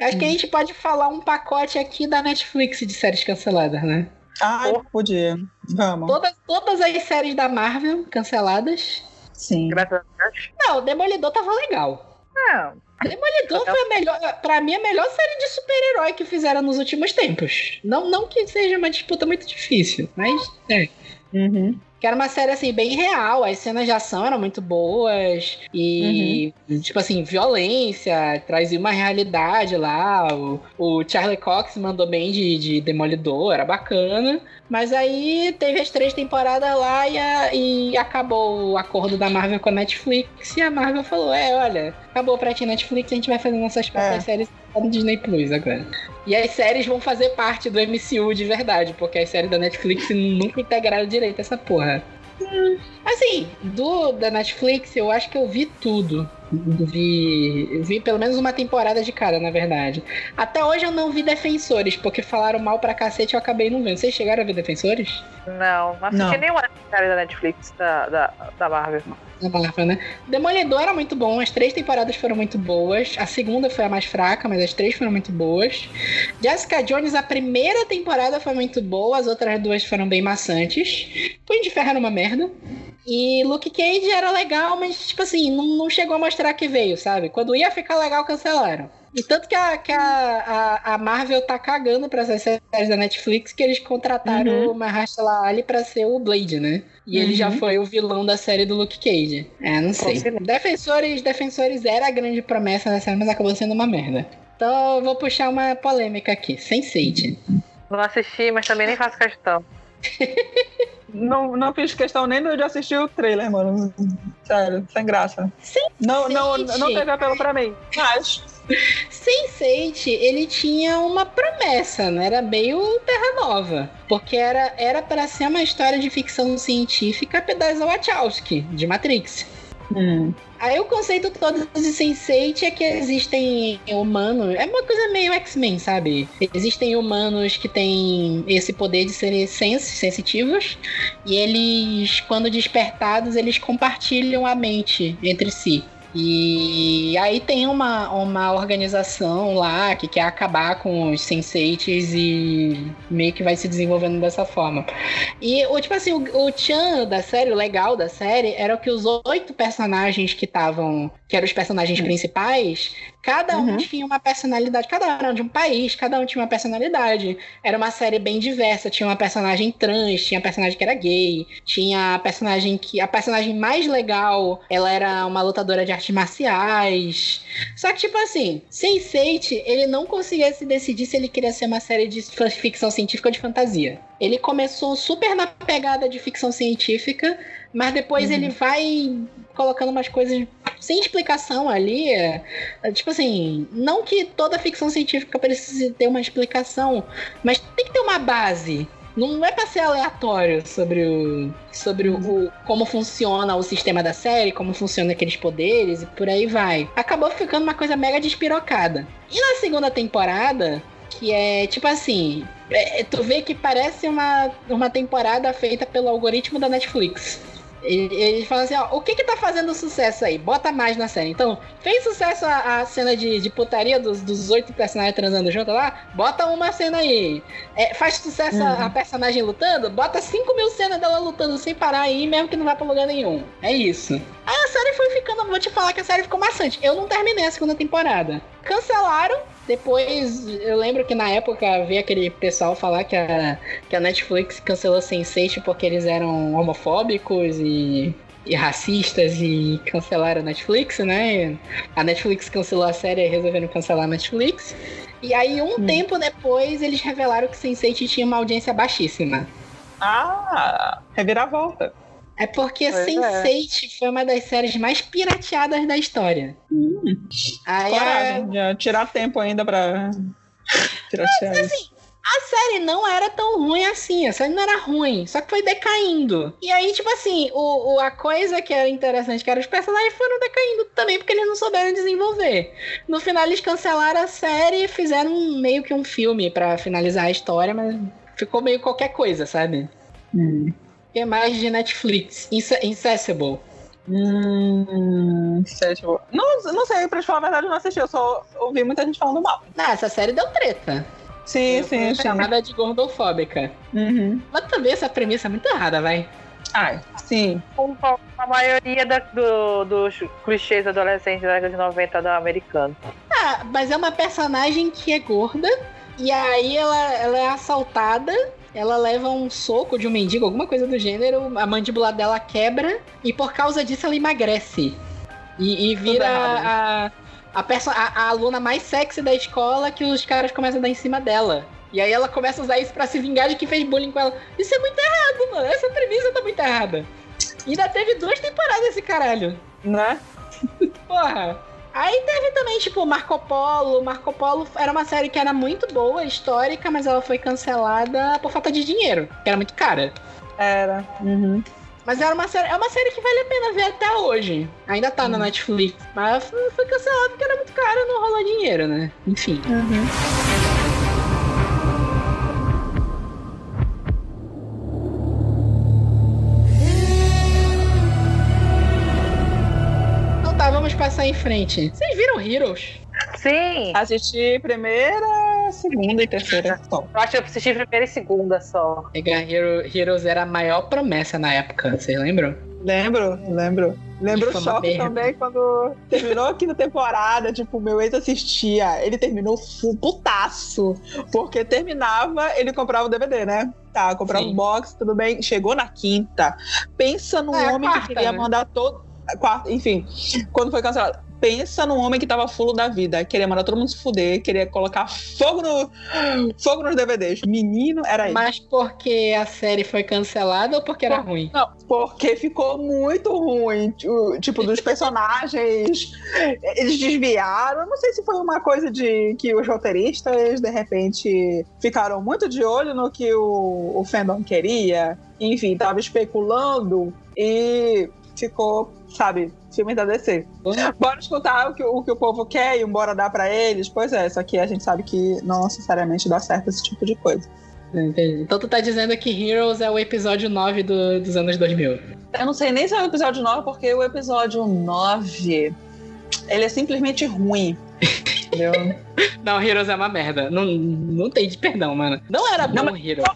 Acho que a gente pode falar um pacote aqui da Netflix de séries canceladas, né? Porra. podia. Vamos. Todas, todas as séries da Marvel canceladas. Sim. Graças a Deus. Não, o Demolidor tava legal. Não. Demolidor foi a melhor, pra mim, a melhor série de super-herói que fizeram nos últimos tempos. Não, não que seja uma disputa muito difícil, mas é. Uhum. Que era uma série, assim, bem real. As cenas de ação eram muito boas. E, tipo assim, violência, trazia uma realidade lá. O, o Charlie Cox mandou bem de, de Demolidor, era bacana. Mas aí teve as três temporadas lá e, a- e acabou o acordo da Marvel com a Netflix. E a Marvel falou: É, olha, acabou pra ti Netflix, a gente vai fazer nossas próprias É. séries no Disney Plus agora. E as séries vão fazer parte do MCU de verdade, porque as séries da Netflix nunca integraram direito essa porra. Assim, do da Netflix, eu acho que eu vi tudo. Vi, eu vi pelo menos uma temporada de cada, na verdade. Até hoje eu não vi Defensores, porque falaram mal pra cacete e eu acabei não vendo. Vocês chegaram a ver Defensores? Não, não assisti nenhuma série da Netflix da, da, da Marvel. Na Marvel, né? Demolidor era muito bom, as três temporadas foram muito boas. A segunda foi a mais fraca, mas as três foram muito boas. Jessica Jones, a primeira temporada foi muito boa, as outras duas foram bem maçantes. Punho de Ferro era uma merda. E Luke Cage era legal, mas, tipo assim, não, não chegou a mostrar que veio, sabe? Quando ia ficar legal, cancelaram. E tanto que a, que a, a, a Marvel tá cagando pra essas séries da Netflix que eles contrataram Uhum. o Mahershala Ali pra ser o Blade, né? E ele Uhum. já foi o vilão da série do Luke Cage. É, não sei. Defensores, Defensores era a grande promessa da série, mas acabou sendo uma merda. Então eu vou puxar uma polêmica aqui. Sense8. Não assisti, mas também nem faço questão. (laughs) Não, não fiz questão nem de assistir o trailer, mano. Sério, sem graça. Sim, Não, não, não teve apelo pra mim. Mas. Sense8, ele tinha uma promessa, né? Era meio Terra Nova. Porque era era para ser uma história de ficção científica das Wachowski, de Matrix. Hum. Aí o conceito todo de Sense8 é que existem humanos. É uma coisa meio X-Men, sabe? Existem humanos que têm esse poder de serem sens sensitivos. E eles, quando despertados, eles compartilham a mente entre si. E aí tem uma, uma organização lá que quer acabar com os senseites e meio que vai se desenvolvendo dessa forma. E o tipo assim, o, o Chan da série, o legal da série, era que os oito personagens que estavam, que eram os personagens principais, cada um Uhum. tinha uma personalidade, cada um era de um país, cada um tinha uma personalidade. Era uma série bem diversa, tinha uma personagem trans, tinha personagem que era gay, tinha a personagem que a personagem mais legal, ela era uma lutadora de artes marciais. Só que tipo assim, Sense8, ele não conseguia se decidir se ele queria ser uma série de ficção científica ou de fantasia. Ele começou super na pegada de ficção científica, mas depois ele vai colocando umas coisas sem explicação ali. é, é, Tipo assim, não que toda ficção científica precise ter uma explicação, mas tem que ter uma base. Não é pra ser aleatório sobre o. sobre o, o- como funciona o sistema da série, como funcionam aqueles poderes e por aí vai. Acabou ficando uma coisa mega despirocada. E na segunda temporada, que é tipo assim. é- tu vê que parece uma, uma temporada feita pelo algoritmo da Netflix. Ele- Eles falam assim, ó, o que que tá fazendo sucesso aí? Bota mais na série. Então, fez sucesso a, a cena de, de putaria dos, dos oito personagens transando junto lá? Bota uma cena aí. É, faz sucesso a, a personagem lutando? Bota 5 mil cenas dela lutando sem parar aí, mesmo que não vá pra lugar nenhum. É isso. Aí a série foi ficando, vou te falar que a série ficou maçante. Eu não terminei a segunda temporada. Cancelaram. Depois, eu lembro que na época veio aquele pessoal falar que a, que a Netflix cancelou Sense8 porque eles eram homofóbicos e, e racistas e cancelaram a Netflix, né? A Netflix cancelou a série e resolveram cancelar a Netflix. E aí, um tempo depois, eles revelaram que Sense8 tinha uma audiência baixíssima. Ah, reviravolta. É porque Pois é. Sense8 foi uma das séries mais pirateadas da história. Aí a, Coragem de tirar tempo ainda pra tirar isso. a série não era tão ruim assim, a série não era ruim, só que foi decaindo. E aí, tipo assim, o, o- a coisa que era interessante, que era os personagens foram decaindo também, porque eles não souberam desenvolver. No final, eles cancelaram a série e fizeram um- meio que um filme pra finalizar a história, mas ficou meio qualquer coisa, sabe? Hum. Que mais de Netflix? Ince- Incessible. Hum, não, não sei, pra te falar a verdade, eu não assisti, eu só ouvi muita gente falando mal. Ah, essa série deu treta. Sim, Foi sim, sim. chamada de gordofóbica. Uhum. Mas também essa premissa é muito errada, vai. Ai, sim. Com a maioria da- do- dos clichês adolescentes da década de 90 da americana. Ah, mas é uma personagem que é gorda, e aí ela, ela é assaltada, ela leva um soco de um mendigo, alguma coisa do gênero, a mandíbula dela quebra, e por causa disso ela emagrece. E, e vira errado, a, a, perso- a, a aluna mais sexy da escola que os caras começam a dar em cima dela. E aí ela começa a usar isso pra se vingar de que fez bullying com ela. Isso é muito errado, mano. Essa premissa tá muito errada. E ainda teve duas temporadas esse caralho. Né? Porra. Aí teve também, tipo, Marco Polo. Marco Polo era uma série que era muito boa, histórica, mas ela foi cancelada por falta de dinheiro, que era muito cara. Era. Uhum. Mas era uma série, é uma série que vale a pena ver até hoje. Ainda tá na Netflix, mas foi cancelada porque era muito cara, não rolou dinheiro, né? Enfim. Então passar em frente. Vocês viram Heroes? Sim! Assisti primeira, segunda e terceira. Bom, Eu acho que eu assisti primeira e segunda só. Pegar Hero, Heroes era a maior promessa na época, vocês lembram? lembro, lembro. Lembro o choque merda. também quando terminou a quinta temporada. Tipo, meu ex assistia. Ele terminou putaço. Porque terminava, ele comprava o DVD, né? Tá, comprava o box, tudo bem. Chegou na quinta. Pensa num É, a homem quarta, que queria né? mandar todo. Quarta, enfim, quando foi cancelado. Pensa num homem que tava fulo da vida. Queria mandar todo mundo se fuder. Queria colocar fogo, no, fogo nos DVDs. Menino, era ele. Mas porque a série foi cancelada ou porque era ruim? Não, porque ficou muito ruim. o- Tipo, dos personagens. Eles desviaram. Não sei se foi uma coisa de que os roteiristas, de repente, ficaram muito de olho no que o, o fandom queria. Enfim, tava especulando e ficou, sabe, filme da DC. Bora escutar o que, o que o povo quer e bora dar pra eles. Pois é, só que a gente sabe que não necessariamente dá certo esse tipo de coisa. Entendi. Então tu tá dizendo que Heroes é o episódio 9 do- dos anos 2000. Eu não sei nem se é o episódio 9, porque o episódio 9 ele é simplesmente ruim. Entendeu? (laughs) Não, Heroes é uma merda. Não, não tem de perdão, mano. Não era bom Não, Heroes.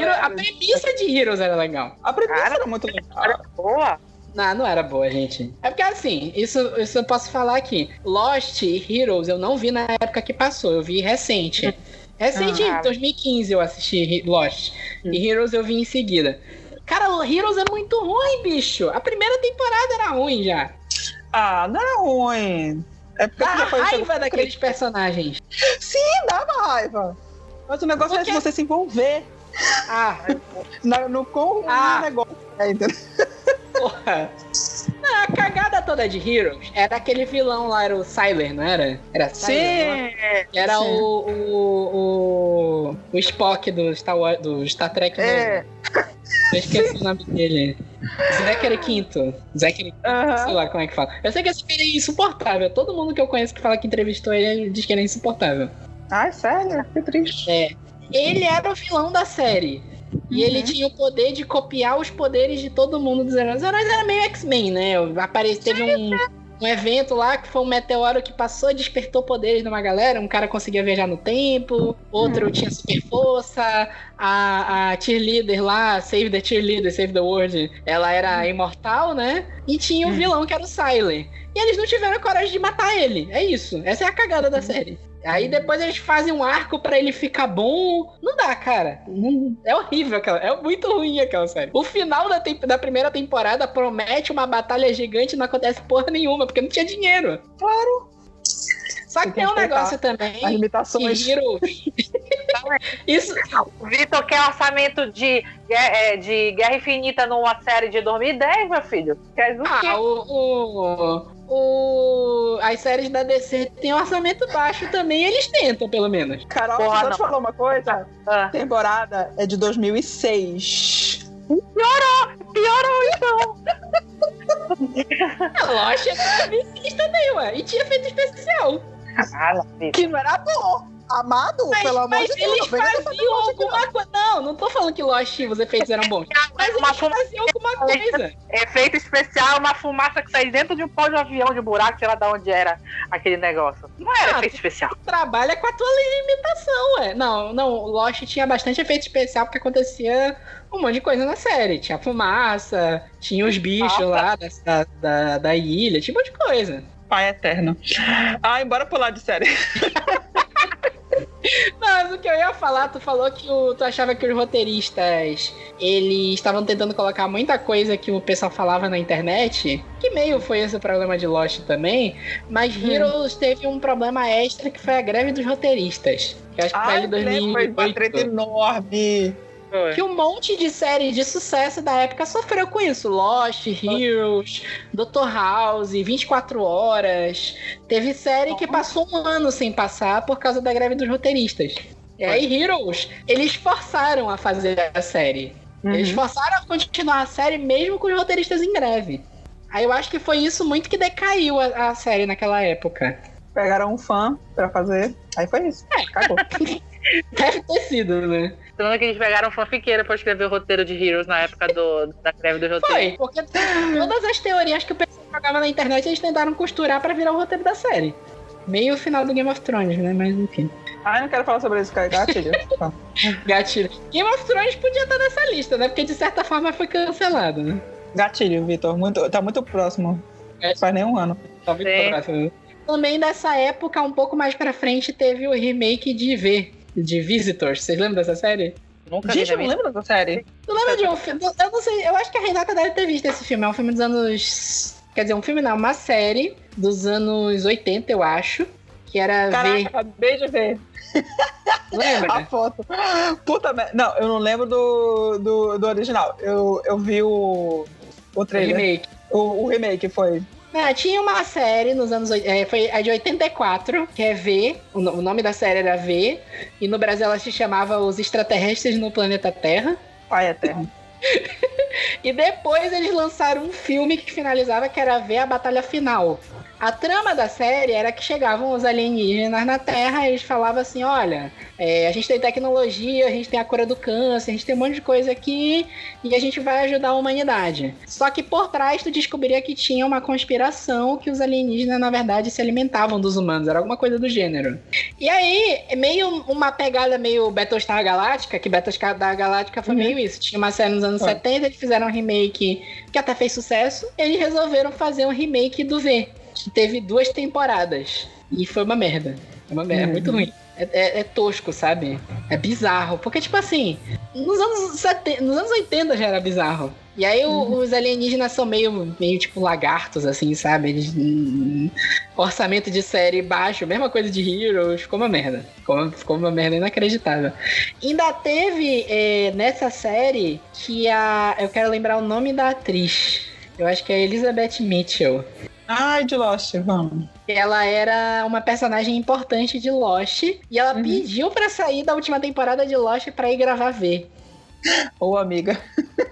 Hero- a premissa de Heroes era legal. A premissa Cara, era muito legal. Era boa. Não, não era boa, gente. É porque assim, isso, isso eu posso falar aqui. Lost e Heroes eu não vi na época que passou, eu vi recente. Recente, Ah. em 2015 eu assisti Lost. E Heroes eu vi em seguida. Cara, o Heroes é muito ruim, bicho. A primeira temporada era ruim já. Ah, não era ruim. É porque Dá raiva daqueles personagens. Sim, dava raiva. Mas o negócio Porque- é você se envolver Ah, na- no com Ah. o negócio. É, entendeu? Porra. Não, a cagada toda de Heroes era aquele vilão lá, era o Syler, não era? Era Syler, não era? Sim. Sim. o, o, o, o Spock do Star, Wars, do Star Trek É. Eu esqueci o nome dele. Zachary Quinto. Zachary Quinto, Aham. sei lá como é que fala. Eu sei que esse cara é insuportável. Todo mundo que eu conheço que fala que entrevistou ele, ele diz que ele é insuportável. Ai, sério? Que triste. É. Ele era o vilão da série. E ele Uhum. tinha o poder de copiar os poderes de todo mundo dos heróis. Os heróis eram meio X-Men, né? Aparece, teve um, um evento lá que foi um meteoro que passou e despertou poderes numa galera. Um cara conseguia viajar no tempo, outro tinha super força. A, a cheerleader lá, Save the Cheerleader, Save the World, ela era imortal, né? E tinha o Uhum. vilão que era o Syler. E eles não tiveram coragem de matar ele. É isso. Essa é a cagada da série. Aí depois eles fazem um arco pra ele ficar bom. Não dá, cara. Não- é horrível aquela. É muito ruim aquela série. O final da, da primeira temporada promete uma batalha gigante e não acontece porra nenhuma, porque não tinha dinheiro. Claro. Só que Tem tem um negócio As também. limitações. Que Heroes. (laughs) Isso. O Vitor quer orçamento de, é, de Guerra Infinita numa série de 2010, meu filho. Quer o quê? Ah, o, o, o- As séries da DC têm orçamento baixo também, eles tentam, pelo menos. Carol, Porra, deixa eu não. te falar uma coisa. Ah, A temporada é de 2006. piorou então. A é 2006 também, ué. E tinha feito especial. Ah, não. Que não era bom. Amado, Mas, pelo amor mas de Deus. eles faziam negócio aqui, alguma coisa. Não, não tô falando que Lost os efeitos eram bons. Mas Uma eles fuma- faziam alguma coisa. Efeito especial, uma fumaça que sai dentro de um pau de avião de buraco, sei lá de onde era aquele negócio. Não era Ah, efeito especial. Trabalha com a tua limitação, ué. Não, não, Lost tinha bastante efeito especial porque acontecia um monte de coisa na série. Tinha fumaça, tinha os bichos lá da, da, da, da ilha, tinha um monte de coisa. Pai eterno. Ai, bora pular de série. (laughs) Mas o que eu ia falar, tu falou que o, tu achava que os roteiristas eles estavam tentando colocar muita coisa que o pessoal falava na internet. Que meio foi esse problema de Lost também. Mas Hum. Heroes teve um problema extra que foi a greve dos roteiristas. Que acho que foi Ai, ali eu lembro, foi uma 2008. treta enorme. Que um monte de série de sucesso da época sofreu com isso. Lost, Heroes, Dr. House, 24 Horas. Teve série que passou um ano sem passar por causa da greve dos roteiristas. E aí, Heroes, eles forçaram a fazer a série. Eles Uhum. forçaram a continuar a série mesmo com os roteiristas em greve. Aí eu acho que foi isso muito que decaiu a, a série naquela época. Pegaram um fã pra fazer. Aí foi isso. É. Acabou. (laughs) Deve ter sido, né? Tanto que eles pegaram fanfiqueira pra escrever o roteiro de Heroes na época do, da greve do roteiro. Foi, porque todas as teorias que o pessoal jogava na internet, eles tentaram costurar pra virar o roteiro da série. Meio o final do Game of Thrones, né? Mas enfim. Ai, não quero falar sobre isso, cara. Gatilho. (laughs) Tá. Gatilho. Game of Thrones podia estar nessa lista, né? Porque de certa forma foi cancelado, né? Gatilho, Vitor. Muito, tá muito próximo. É. Faz nem um ano. Tá muito Sim. próximo. Também dessa época, um pouco mais pra frente, teve o remake de V, de Visitors. Vocês lembram dessa série? Nunca vi Gente, eu não lembro dessa série. Tu lembra de um filme? Eu não sei, eu acho que a Renata deve ter visto esse filme. É um filme dos anos. Quer dizer, um filme não, uma série dos anos 80, eu acho. Que era Caraca, V. acabei de ver (laughs) a Lembra? foto. Puta merda. Não, eu não lembro do, do, do original. Eu, eu vi o, o O trailer. remake. O, o remake foi. Ah, tinha uma série nos anos. É, foi a de 84, que é V. O, o nome da série era V. E no Brasil ela se chamava Os Extraterrestres no Planeta Terra. Pai eterno. (laughs) E depois eles lançaram um filme que finalizava, que era ver a batalha final. A trama da série era que chegavam os alienígenas na Terra e eles falavam assim: olha, é, a gente tem tecnologia, a gente tem a cura do câncer, a gente tem um monte de coisa aqui e a gente vai ajudar a humanidade. Só que por trás tu descobria que tinha uma conspiração que os alienígenas, na verdade, se alimentavam dos humanos, era alguma coisa do gênero. E aí, é meio uma pegada meio Battlestar Galáctica, que Battlestar Galáctica foi uhum. meio isso. Tinha uma série nos anos uhum. 70, eles fizeram um remake que até fez sucesso, eles resolveram fazer um remake do V que teve duas temporadas. E foi uma merda. É uma merda, é muito uhum. ruim. É, é, é, tosco, sabe? É bizarro. Porque, tipo assim, nos anos, 70, nos anos 80 já era bizarro. E aí uhum. os alienígenas são meio, meio tipo lagartos, assim, sabe? Eles, hum, orçamento de série baixo, mesma coisa de Heroes, ficou uma merda. Ficou, ficou uma merda inacreditável. Ainda teve é, nessa série que a. Eu quero lembrar o nome da atriz. Eu acho que é Elizabeth Mitchell. Ai, de Lost, vamos. Ela era uma personagem importante de Lost e ela uhum. pediu para sair da última temporada de Lost para ir gravar V. Ô, amiga.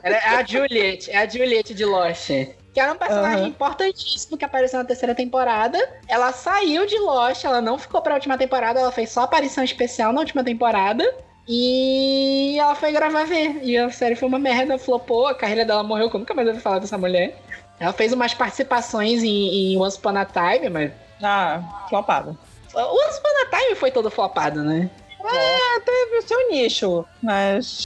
Ela é a Juliet, é a Juliet de Lost. Que era um personagem uhum. importantíssimo que apareceu na terceira temporada. Ela saiu de Lost, ela não ficou pra última temporada, ela fez só aparição especial na última temporada. E ela foi gravar V. E a série foi uma merda, flopou, a carreira dela morreu, eu nunca mais ouvi falar dessa mulher. Ela fez umas participações em, em Once Upon a Time, mas. Ah, flopado. Once Upon a Time foi todo flopado, né? É, teve o seu nicho, mas.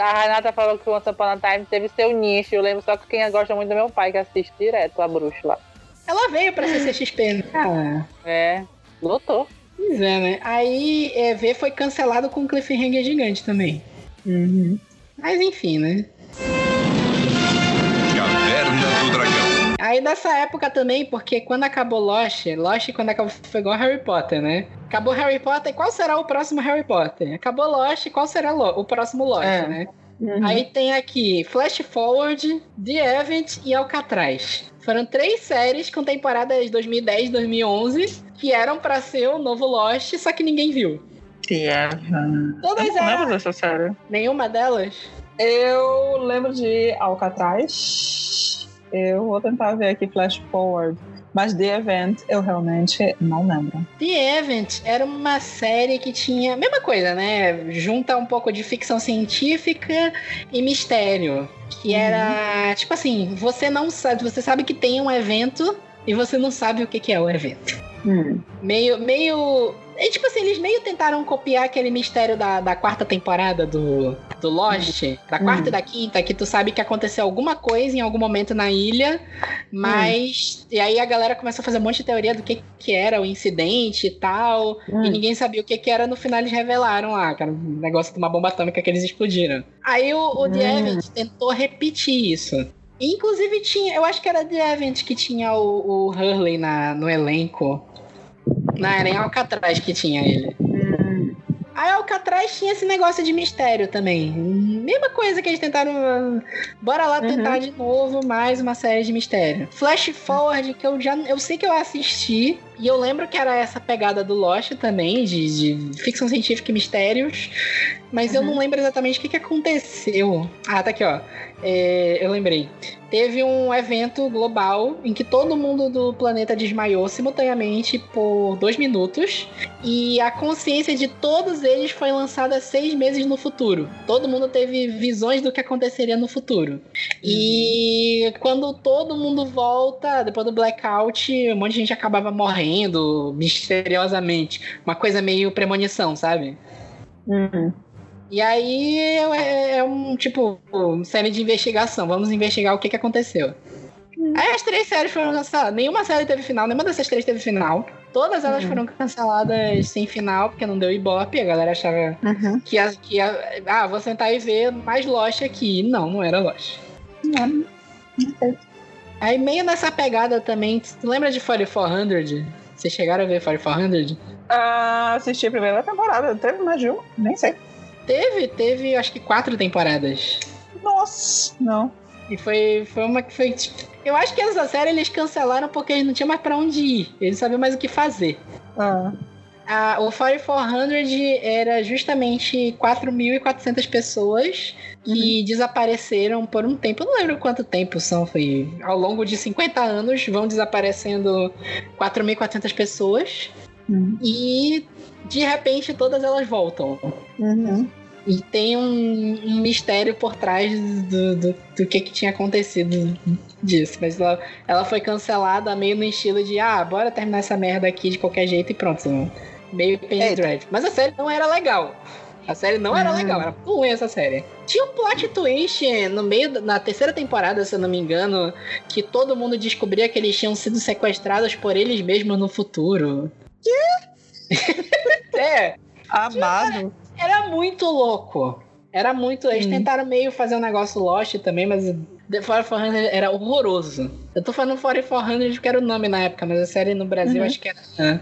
A Renata falou que o Once Upon a Time teve seu nicho. Eu lembro só que quem gosta muito do meu pai, que assiste direto a bruxa lá. Ela veio pra CCXP, né? Ah. É, lotou. Pois é, né? Aí é, V foi cancelado com um cliffhanger gigante também. Uhum. Mas enfim, né? Dessa época também, porque quando acabou Lost, Lost quando acabou foi igual Harry Potter, né? Acabou Harry Potter, qual será o próximo Harry Potter? Acabou Lost, qual será o próximo Lost, é. né? Uhum. Aí tem aqui Flash Forward, The Event e Alcatraz. Foram três séries com temporadas 2010 2011 que eram para ser o novo Lost, só que ninguém viu. The Event. Todas Eu não lembro dessa série. Nenhuma delas? Eu lembro de Alcatraz. Eu vou tentar ver aqui Flash Forward. Mas The Event eu realmente não lembro. The Event era uma série que tinha. Mesma coisa, né? Junta um pouco de ficção científica e mistério. Que uhum. era. Tipo assim, você não sabe. Você sabe que tem um evento e você não sabe o que, que é o evento. Hum. Meio, meio e, tipo assim, eles meio tentaram copiar aquele mistério da, da quarta temporada do, do Lost, da quarta hum. e da quinta, que tu sabe que aconteceu alguma coisa em algum momento na ilha, mas. Hum. E aí a galera começou a fazer um monte de teoria do que, que era o incidente e tal, hum. e ninguém sabia o que, que era. No final eles revelaram lá, que era um negócio de uma bomba atômica que eles explodiram. Aí o, o The hum. Event tentou repetir isso. Inclusive tinha, eu acho que era The Event que tinha o, o Hurley na, no elenco. Não, era em Alcatraz que tinha ele. Hum. Aí Alcatraz tinha esse negócio de mistério também. Mesma coisa que eles tentaram. Bora lá tentar uhum. de novo mais uma série de mistério. Flash Forward, que eu já. Eu sei que eu assisti. E eu lembro que era essa pegada do Lost também, de, de ficção científica e mistérios. Mas uhum. eu não lembro exatamente o que, que aconteceu. Ah, tá aqui, ó. É, eu lembrei teve um evento global em que todo mundo do planeta desmaiou simultaneamente por dois minutos e a consciência de todos eles foi lançada seis meses no futuro. Todo mundo teve visões do que aconteceria no futuro. E quando todo mundo volta, depois do blackout, um monte de gente acabava morrendo misteriosamente. Uma coisa meio premonição, sabe? Uhum. E aí é, é um tipo série de investigação. Vamos investigar o que, que aconteceu. Hum. Aí as três séries foram canceladas. Nenhuma série teve final, nenhuma dessas três teve final. Todas elas uhum. foram canceladas sem final, porque não deu ibope. A galera achava uhum. que, ia, que ia. Ah, vou sentar e ver mais Lost aqui. Não, não era Lost. Não, não Aí meio nessa pegada também. Tu lembra de 4400? Vocês chegaram a ver 4400? Ah, assisti a primeira temporada. Teve mais de uma? Nem sei. Teve, teve acho que quatro temporadas. Nossa, não. E foi, foi uma que foi. Tipo, eu acho que essa série eles cancelaram porque eles não tinham mais pra onde ir. Eles sabiam mais o que fazer. Ah. A, o 4400 era justamente 4.400 pessoas que desapareceram por um tempo. Eu não lembro quanto tempo são. Foi ao longo de 50 anos vão desaparecendo 4.400 pessoas. Uhum. E de repente todas elas voltam. Uhum. E tem um, um mistério por trás do, do, do que, que tinha acontecido disso. Mas ela, ela foi cancelada meio no estilo de ah, bora terminar essa merda aqui de qualquer jeito e pronto. Meio Penny Eita. Dread. Mas a série não era legal. A série não era Hum. legal, era ruim essa série. Tinha um plot twist no meio, na terceira temporada, se eu não me engano, que todo mundo descobria que eles tinham sido sequestrados por eles mesmos no futuro. Quê? (laughs) é, Amado. era muito louco. Era muito. Eles Hum. tentaram meio fazer um negócio Lost também, mas The 4400 era horroroso. Eu tô falando 4400 porque era o nome na época, mas a série no Brasil Uhum. acho que era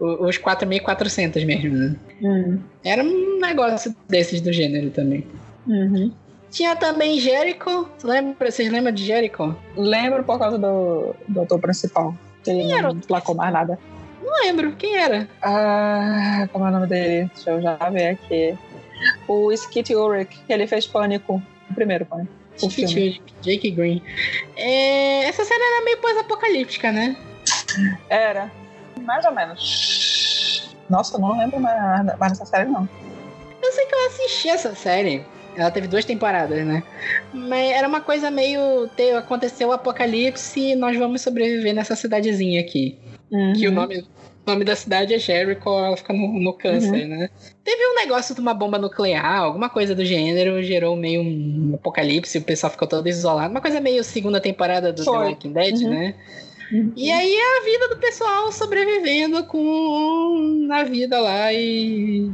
o- os 4400 mesmo. né? Uhum. Era um negócio desses do gênero também. Uhum. Tinha também Jericho. Lembra, vocês lembram de Jericho? Lembro por causa do, do ator principal. Ele era não o- placou mais nada. Não lembro. Quem era? Ah, como é o nome dele? Deixa eu já ver aqui. O Skit Ulrich, que ele fez Pânico. O primeiro Pânico. O filme. Jake Green. É, essa série era meio pós-apocalíptica, né? Era. Mais ou menos. Nossa, eu não lembro mais, mais dessa série, não. Eu sei que eu assisti essa série. Ela teve duas temporadas, né? Mas era uma coisa meio. te- Aconteceu o apocalipse e nós vamos sobreviver nessa cidadezinha aqui. Que o Uhum. nome, o nome da cidade é Jericho, ela fica no, no câncer, né? Teve um negócio de uma bomba nuclear, alguma coisa do gênero, gerou meio um apocalipse, o pessoal ficou todo isolado. Uma coisa meio segunda temporada do The Foi. Walking Dead, Uhum. né? Uhum. E aí é a vida do pessoal sobrevivendo com na vida lá e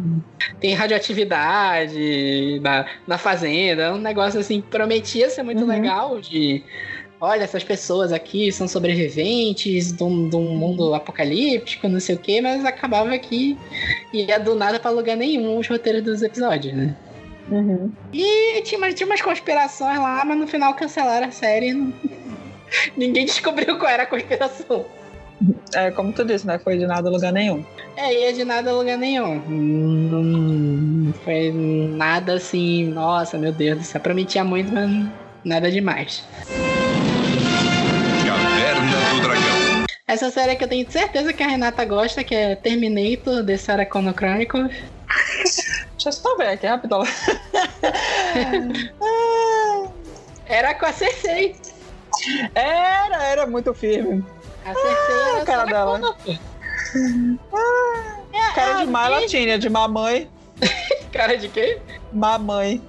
tem radioatividade na, na fazenda, um negócio assim, prometia ser muito Uhum. legal de olha, essas pessoas aqui são sobreviventes de um, de um mundo apocalíptico, não sei o que, mas acabava que ia do nada pra lugar nenhum os roteiros dos episódios, né? Uhum. E tinha, umas- tinha umas conspirações lá, mas no final cancelaram a série. não- (laughs) Ninguém descobriu qual era a conspiração. É, como tu disse, né? Foi de nada a lugar nenhum. É, ia de nada a lugar nenhum. Não foi nada assim, nossa, meu Deus do céu. Prometia muito, mas nada demais. Caverna do Dragão. Essa série que eu tenho certeza que a Renata gosta, que é Terminator, The Sarah Connor Chronicles. (laughs) Deixa eu só ver aqui, rapidão. (laughs) Era com a Cersei. Era, era muito firme. A Cersei era a cara dela. Pô. Cara Ah, de má ela que- tinha, de mamãe. (laughs) Cara de quê? Mamãe.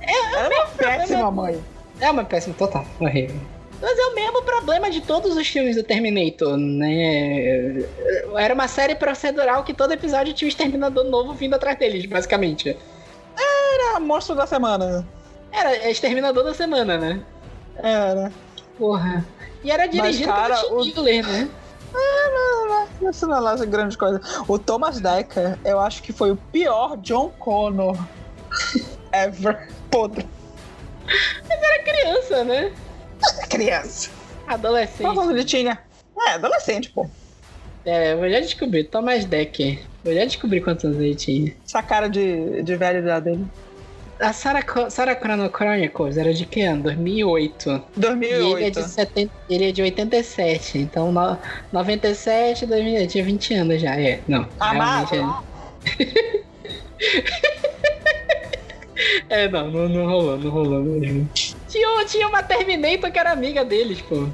Era uma péssima mãe. É uma péssima total, horrível. Mas é o mesmo problema de todos os filmes do Terminator, né? Era uma série procedural que todo episódio tinha um exterminador novo vindo atrás deles, basicamente. Era monstro da semana. Era exterminador da semana, né? Era. Porra. E era dirigido cara, pelo o- Tim Miller, né? Isso não é grande coisa. O Thomas Dekker, eu acho que foi o pior John Connor (laughs) ever. Podre. Era criança, né? (laughs) Criança. Adolescente. Quantos ele tinha? É, adolescente, pô. É, eu vou já descobrir. Thomas Decker. Vou já descobrir quantos anos ele tinha. Essa cara de, de velho dele. A Sarah, Sarah Chrono Chronicles era de que ano? 2008. E 2008. ele é de, 70, ele é de 87, então no, 97, 2000, ele tinha 20 anos já, é. Não, Amado. realmente é. (laughs) É, não, não, não rolou, não rolou mesmo. Tinha, tinha uma Terminator que era amiga deles, pô.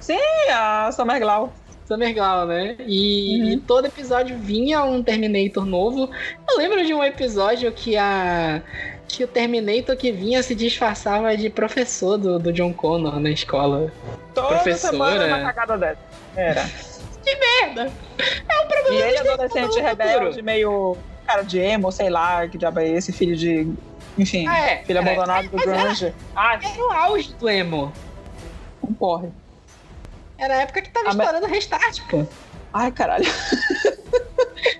Sim, a Summer Glau. Summer Glau, né? E, Uhum. e todo episódio vinha um Terminator novo. Eu lembro de um episódio que a. Que o Terminator que vinha se disfarçava de professor do, do John Connor na escola. Toda Professora. uma cagada dessa. Era. Merda! É um problema E ele, de adolescente rebelde, meio cara de emo, sei lá, que diabo é esse, filho de. Enfim, Ah, é. filho Era- abandonado do mas era- Grunge. Ah, Era o auge do emo. um porre. Era a época que tava mas- estourando restart, pô. Ai, caralho.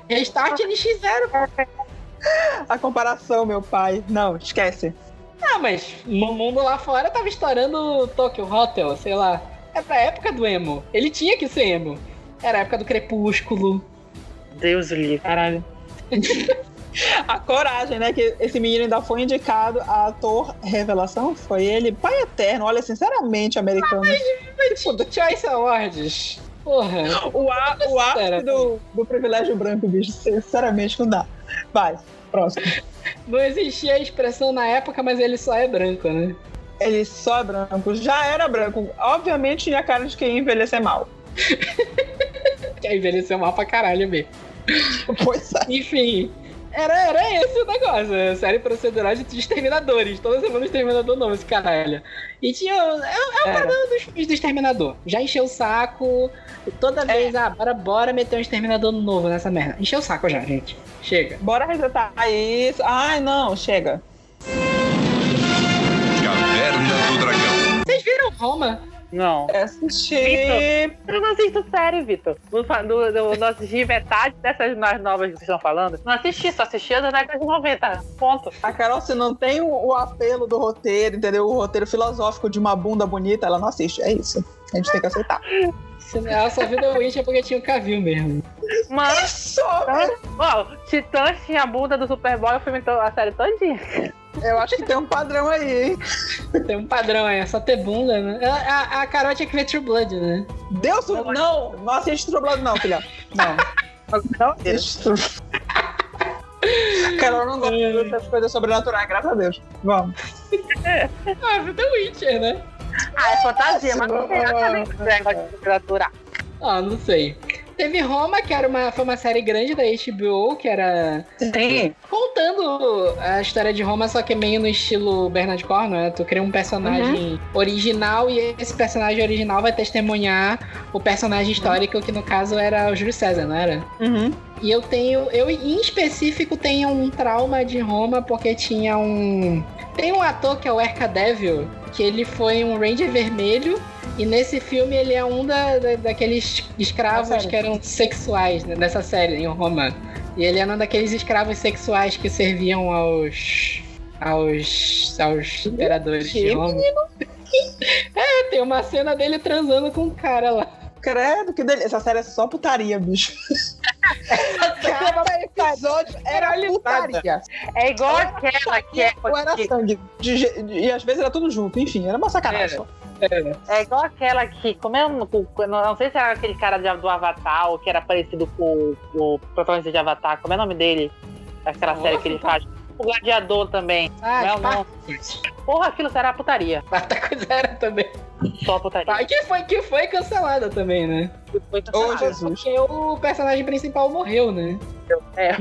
Restart NX0. (laughs) (laughs) A comparação, meu pai. Não, esquece. Ah, mas no mundo lá fora tava estourando Tokyo Hotel, sei lá. É pra época do emo. Ele tinha que ser emo. Era a época do Crepúsculo. Deus o livre. Caralho. (laughs) A coragem, né? Que esse menino ainda foi indicado a ator revelação. Foi ele, pai eterno. Olha, sinceramente, americano. Choice Awards. Porra. O, a, o ápice do, do privilégio branco, bicho. Sinceramente, não dá. Vai, próximo. (laughs) Não existia a expressão na época, mas ele só é branco, né? Ele só é branco. Já era branco. Obviamente tinha cara de quem envelhecer mal. (laughs) Que envelheceu mal pra caralho mesmo. Pois é. Enfim, era, era esse o negócio. a Série procedural de exterminadores. Toda semana exterminador novo, esse caralho. E tinha. É, é o padrão dos filmes do exterminador. Já encheu o saco. Toda vez, ah, bora, bora meter um exterminador novo nessa merda. Encheu o saco já, gente. Chega. Bora resetar isso. Ai, não, chega. Caverna do Dragão. Vocês viram Roma? Não. Assisti. Eu não assisto série, Vitor. Não, fa- não, assisti metade dessas mais novas que vocês estão falando. Não assisti, só assisti a da década de 90. Ponto. A Carol, se não tem o, o apelo do roteiro, entendeu? O roteiro filosófico de uma bunda bonita, ela não assiste. É isso. A gente tem que aceitar. Se não- Ela só viu The Witcher porque tinha o Cavil mesmo. Mas, Isso! ó, Titãs tinha a bunda do Superboy, o filme, a série todinha. Eu acho que tem um padrão aí, hein? Tem um padrão aí, é só ter bunda, né? Ela- A, a Carol tinha que ver True Blood, né? Deus, não, não assiste Troblado, não, filha. Não. Não, assiste True- Carol não gosta dessas coisas sobrenaturais, graças a Deus. Vamos. (laughs) Ah, viu The Witcher, né? Ah, é fantasia, mas não tem nada a ver com literatura. Ah, não sei. Teve Roma, que era uma, foi uma série grande da HBO, que era Sim. contando a história de Roma, só que meio no estilo Bernard Cornwell, né? Tu cria um personagem original e esse personagem original vai testemunhar o personagem histórico, que no caso era o Júlio César, não era? Uhum. E eu tenho, eu em específico tenho um trauma de Roma porque tinha um. Tem um ator que é o Erca Devil, que ele foi um Ranger vermelho. E nesse filme ele é um da, da- daqueles escravos que eram sexuais, né, dessa série, em Roma. E ele era um daqueles escravos sexuais que serviam aos. aos. aos imperadores de Roma. (laughs) É, tem uma cena dele transando com um cara lá. Credo, que delícia. Essa série é só putaria, bicho. (laughs) Cada episódio era putaria. É igual aquela que é. Ou era sangue. De de- e às vezes era tudo junto. Enfim, era uma sacanagem. Era. É igual aquela que. Como é, com- não, sei se era aquele cara de- do Avatar ou que era parecido com o, o protagonista de Avatar. Como é o nome dele? Aquela Nossa, série que ele tá. faz. O Gladiador também. Ah, Não, não. Porra, aquilo será putaria. Spartacus era também. Só putaria. Ah, que foi, que foi cancelada também, né? Foi Ô, cancelado. Jesus. Porque o personagem principal morreu, né? É,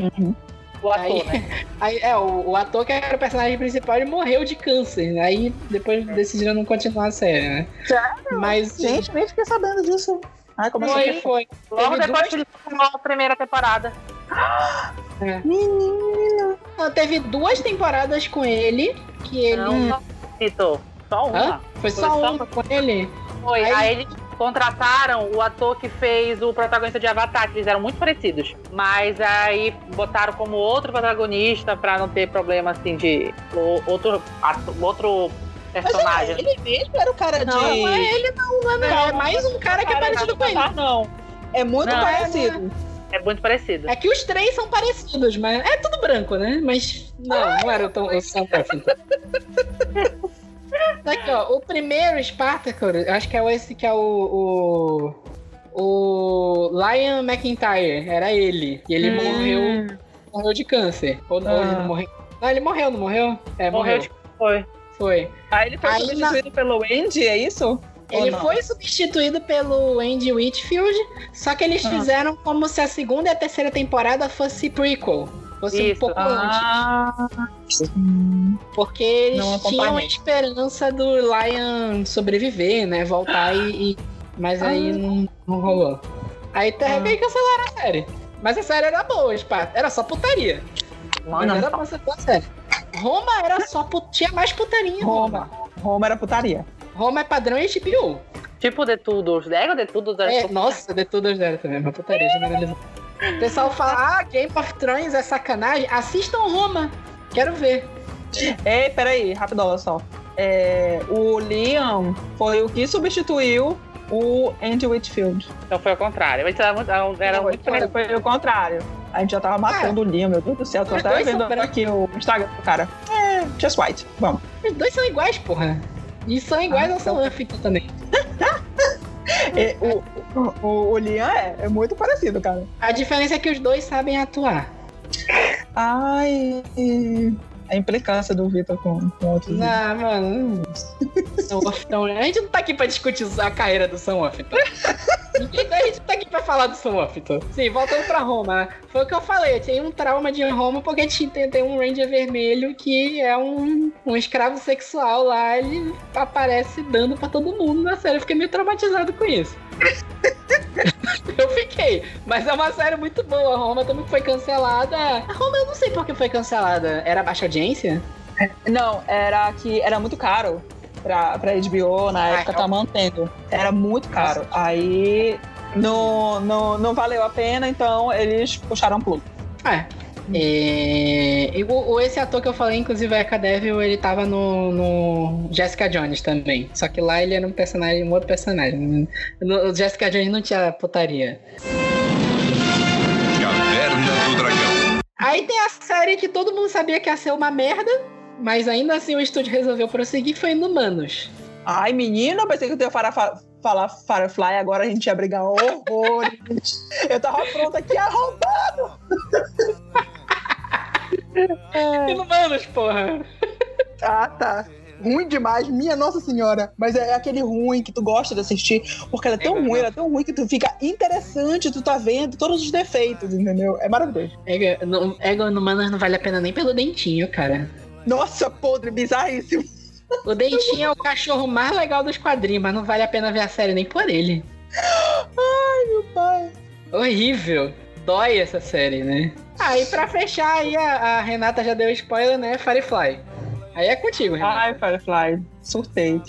o ator, Aí- né? (laughs) Aí, é, o, o ator que era o personagem principal, ele morreu de câncer. né? Aí depois decidiram não continuar a série, né? Sério? Mas Gente, nem fiquei sabendo disso. Ai, como foi, assim? foi. Logo Teve depois duas- que ele terminou a primeira temporada. Menina. Não, teve duas temporadas com ele, que ele. Não, não, Vitor. Só uma. Hã? Foi só Foi só uma com ele? Foi. Aí- Aí... eles contrataram o ator que fez o protagonista de Avatar, que eles eram muito parecidos. Mas aí botaram como outro protagonista pra não ter problema assim de o- outro, outro personagem. Ele mesmo era o cara de. Não, não é ele não, não, não. É mais um cara que é parecido com ele. Não. É muito Não, parecido. É muito parecido. É que os três são parecidos, mas é tudo branco, né? Mas não, não era tão o Sam Perfect. Aqui, ó, o primeiro Spartacus, acho que é esse que é o, o o Lion McIntyre, era ele. E ele Hum. morreu, morreu de câncer. Ou, ele Ah. não morreu? Não, ele morreu, não morreu? É, Morreu morreu. de. Foi. Foi. Aí ele foi Aí substituído pelo Andy, é isso? Ele não? foi substituído pelo Andy Whitfield, só que eles Ah. fizeram como se a segunda e a terceira temporada fosse prequel. Fosse um Isso. pouco antes. Ah, Porque eles Não tinham a esperança do Lion sobreviver, né? Voltar e. e- Mas aí não, não rolou. Aí tá, Ah. meio cancelaram a série. Mas a série era boa, Sparta. Era só putaria. Mas Mano, era pra ser boa série. Roma era só put... Tinha mais putaria em Roma. Roma. Roma era putaria. Roma é padrão HBO. tipo de tudo. Os Lego de tudo. É, nossa, de tudo zero também, uma putaria generalizada. O pessoal fala, ah, Game of Thrones é sacanagem. Assistam Roma. Quero ver. Ei, peraí, rapidola só. É, o Liam foi o que substituiu o Andy Whitfield. Então foi ao contrário. Era muito, era Foi, muito foi, foi o contrário. A gente já tava matando o Liam, meu Deus do céu. Tô até vendo aqui o Instagram do cara. É, just white. Vamos. Os dois são iguais, porra. E são iguais Ah, ao Sam Huffington também. E (laughs) o, o, o Liam é, é muito parecido, cara. A diferença é que os dois sabem atuar. Ai. A implicância do Vitor com, com outros. Não, mano. Sam Huffington, a gente não tá aqui pra discutir a carreira do Sam Huffington. Ninguém a gente tá aqui pra falar do Sam Huffington. Sim, voltando pra Roma. né? Foi o que eu falei, eu tinha um trauma de Roma porque tinha, tem, tem um Ranger vermelho que é um, um escravo sexual lá, ele aparece dando pra todo mundo na série. Eu fiquei meio traumatizado com isso. (laughs) eu fiquei. Mas é uma série muito boa. A Roma também foi cancelada. A Roma eu não sei por que foi cancelada. Era baixa audiência? Não, era que era muito caro pra, pra HBO na Ah, época então- tá mantendo. Era muito caro. Aí não, não, não valeu a pena, então eles puxaram pro. É. É, e o, o- esse ator que eu falei, inclusive, é Devil, ele tava no, no Jessica Jones também. Só que lá ele era um personagem, um outro personagem. No, o Jessica Jones não tinha putaria. Caverna do Dragão. Aí tem a série que todo mundo sabia que ia ser uma merda, mas ainda assim o estúdio resolveu prosseguir, foi Inumanos. Ai, menina, pensei que eu ia falar, fa- falar Firefly, agora a gente ia brigar horrores. eu tava pronta aqui arrombando. (laughs) é. Inumanos, porra! Ah, tá. Ruim demais, minha Nossa Senhora. Mas é aquele ruim que tu gosta de assistir, porque ela é tão É, ruim, ela é tão ruim que tu fica interessante, tu tá vendo todos os defeitos, entendeu? É maravilhoso. Ego, no- Ego Inumanos não vale a pena nem pelo dentinho, cara. Nossa, podre, bizarríssimo. O dentinho é o cachorro mais legal dos quadrinhos, mas não vale a pena ver a série nem por ele. (gasps) Meu pai. Horrível. Dói essa série, né? Ah, e pra fechar aí, a, a Renata já deu spoiler, né? Firefly. Aí é contigo, Renata. Ai, Firefly, surtei.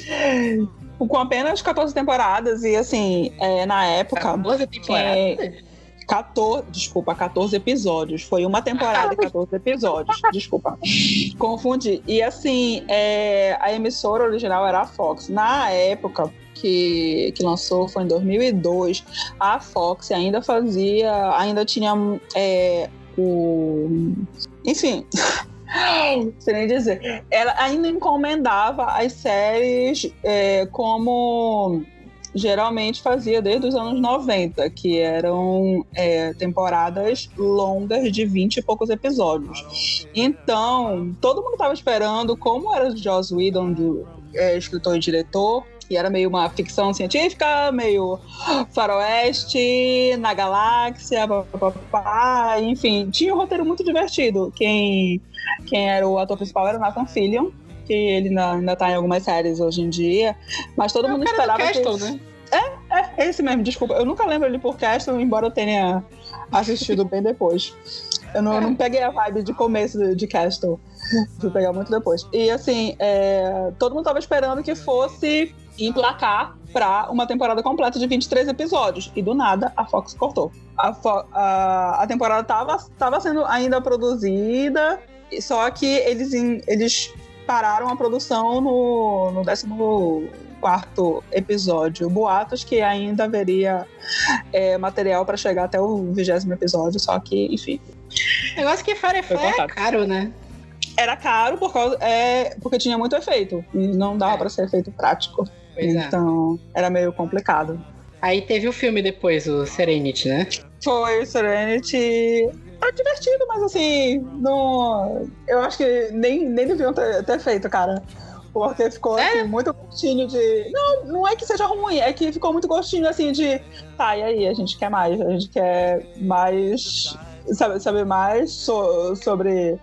Com apenas 14 temporadas e assim, é, na época. 14 temporadas? 14, desculpa, 14 episódios. Foi uma temporada e 14 episódios. Desculpa. Confundi. E assim, é, a emissora original era a Fox. Na época que, que lançou, foi em 2002, a Fox ainda fazia, ainda tinha é, o. Enfim. (laughs) Sei nem dizer. Ela ainda encomendava as séries é, como geralmente fazia desde os anos 90, que eram é, temporadas longas de 20 e poucos episódios. Então, todo mundo estava esperando como era o Joss Whedon, do, é, escritor e diretor, e era meio uma ficção científica, meio faroeste, na galáxia, papapá, enfim, tinha um roteiro muito divertido. Quem, quem era o ator principal era o Nathan Fillion, que ele ainda, ainda tá em algumas séries hoje em dia, mas todo É mundo esperava que... Castle, né? É, é esse mesmo, desculpa. Eu nunca lembro ele por Castle, embora eu tenha assistido bem depois. Eu não, não peguei a vibe de começo de, Castle. Fui pegar muito depois. E assim, é, todo mundo tava esperando que fosse emplacar pra uma temporada completa de 23 episódios. E do nada, a Fox cortou. A, Fo- a, a temporada tava, tava sendo ainda produzida, só que eles, em- eles pararam a produção no, no 14 episódio. Boatos que ainda haveria é, material pra chegar até o vigésimo episódio, só que, enfim. O negócio que Firefly Foi é cortado. caro, né? Era caro por causa, é, porque tinha muito efeito. E não dava É. pra ser efeito prático. Pois é. então, era meio complicado. Aí teve o filme depois, o Serenity, né? Foi Serenity. É divertido, mas assim, não. Eu acho que nem, nem deviam ter, ter feito, cara. Porque ficou Sério? assim, muito gostinho de. Não, não é que seja ruim, é que ficou muito gostinho assim de. Tá, e aí? A gente quer mais. A gente quer mais. Saber, saber mais so- sobre.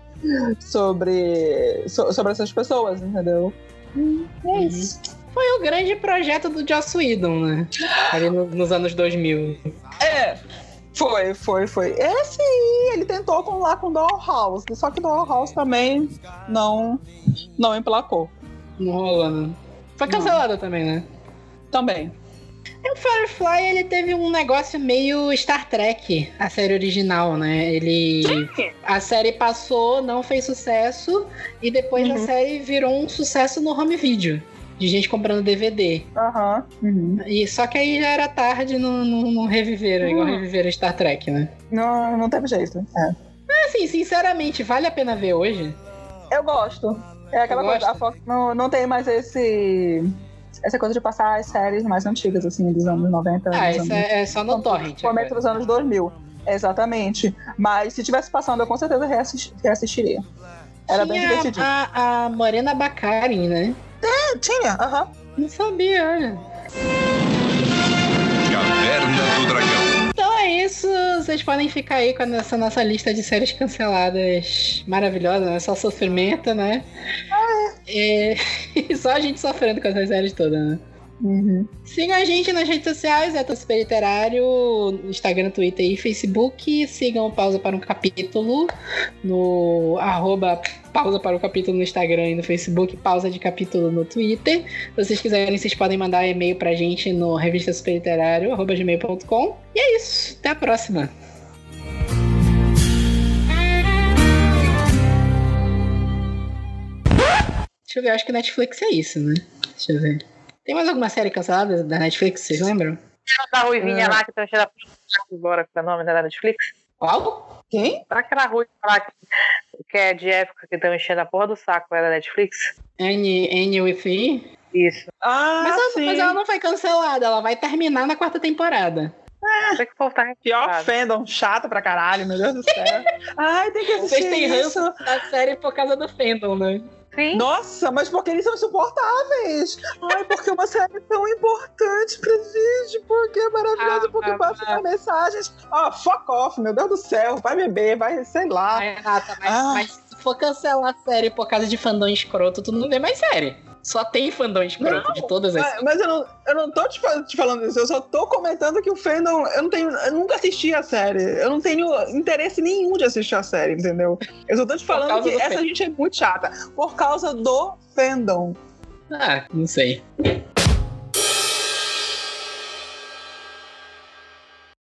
Sobre. so- sobre essas pessoas, entendeu? É isso. Foi o grande projeto do Joss Whedon, né? Ali no- nos anos 2000. É. Foi, foi, foi. Esse ele tentou com lá com Dollhouse, só que Dollhouse também não não emplacou. Não rolou, né? Foi cancelado também, né? Também. E o Firefly, ele teve um negócio meio Star Trek, a série original, né? Ele. A série passou, não fez sucesso, e depois a Uhum. série virou um sucesso no home video. De gente comprando DVD. Aham. Uhum. E só que aí já era tarde, não, não, não reviveram, igual Hum. reviveram Star Trek, né? Não, não teve jeito. É. Assim, sinceramente, vale a pena ver hoje? Eu gosto. É aquela Tu coisa, gosta? a Fox não, não tem mais esse. Essa coisa de passar as séries mais antigas, assim, dos anos 90. Ah, isso anos- é, é só no Torrent. Agora. dos anos 2000. Exatamente. Mas se tivesse passando, eu com certeza reassisti- reassistiria. Era bem Tinha divertidinho. A, a Morena Baccarin, né? Tinha, aham. Não sabia, olha. Caverna do Dragão. Então é isso. Vocês podem ficar aí com essa nossa lista de séries canceladas maravilhosa, né? Só sofrimento, né? É... (laughs) Só a gente sofrendo com essas séries todas, né? Uhum. Sigam a gente nas redes sociais, é Super Literário, Instagram, Twitter e Facebook. Sigam Pausa para um Capítulo no arroba Pausa para o Capítulo no Instagram e no Facebook, Pausa de Capítulo no Twitter. Se vocês quiserem, vocês podem mandar e-mail pra gente no revista superliterário, arroba gmail.com. E é isso, até a próxima. Deixa eu ver, acho que Netflix é isso, né? Deixa eu ver. Tem mais alguma série cancelada da Netflix, vocês lembram? Da Ruivinha Ah. lá que tá cheia da agora, que é o nome da Netflix. Qual? Quem? Aquela ruiva lá que, que é de época que estão enchendo a porra do saco, é da Netflix? N, N with E? Isso. Ah, Mas, ela, sim. mas ela não foi cancelada, ela vai terminar na quarta temporada. Sei que o tá Pior fandom, chato pra caralho, meu Deus do céu. (laughs) Ai, tem que Vocês assistir têm isso. ranço da série por causa do fandom, né? Sim. Nossa, mas porque eles são insuportáveis. Ai, porque uma série tão importante pra gente, porque é maravilhosa, Ah, porque ah, passa ah. mensagens. Ó, fuck off, meu Deus do céu, vai beber, vai, sei lá. Renata, mas, Ah. mas se for cancelar a série por causa de fandom escroto, tu não vê mais série. Só tem fandom escroto de todas as. Mas, mas eu, não, eu não tô te, te falando isso, eu só tô comentando que o fandom. Eu não tenho. Eu nunca assisti a série. Eu não tenho interesse nenhum de assistir a série, entendeu? Eu só tô te falando que essa fandom. gente é muito chata. Por causa do fandom. Ah, não sei.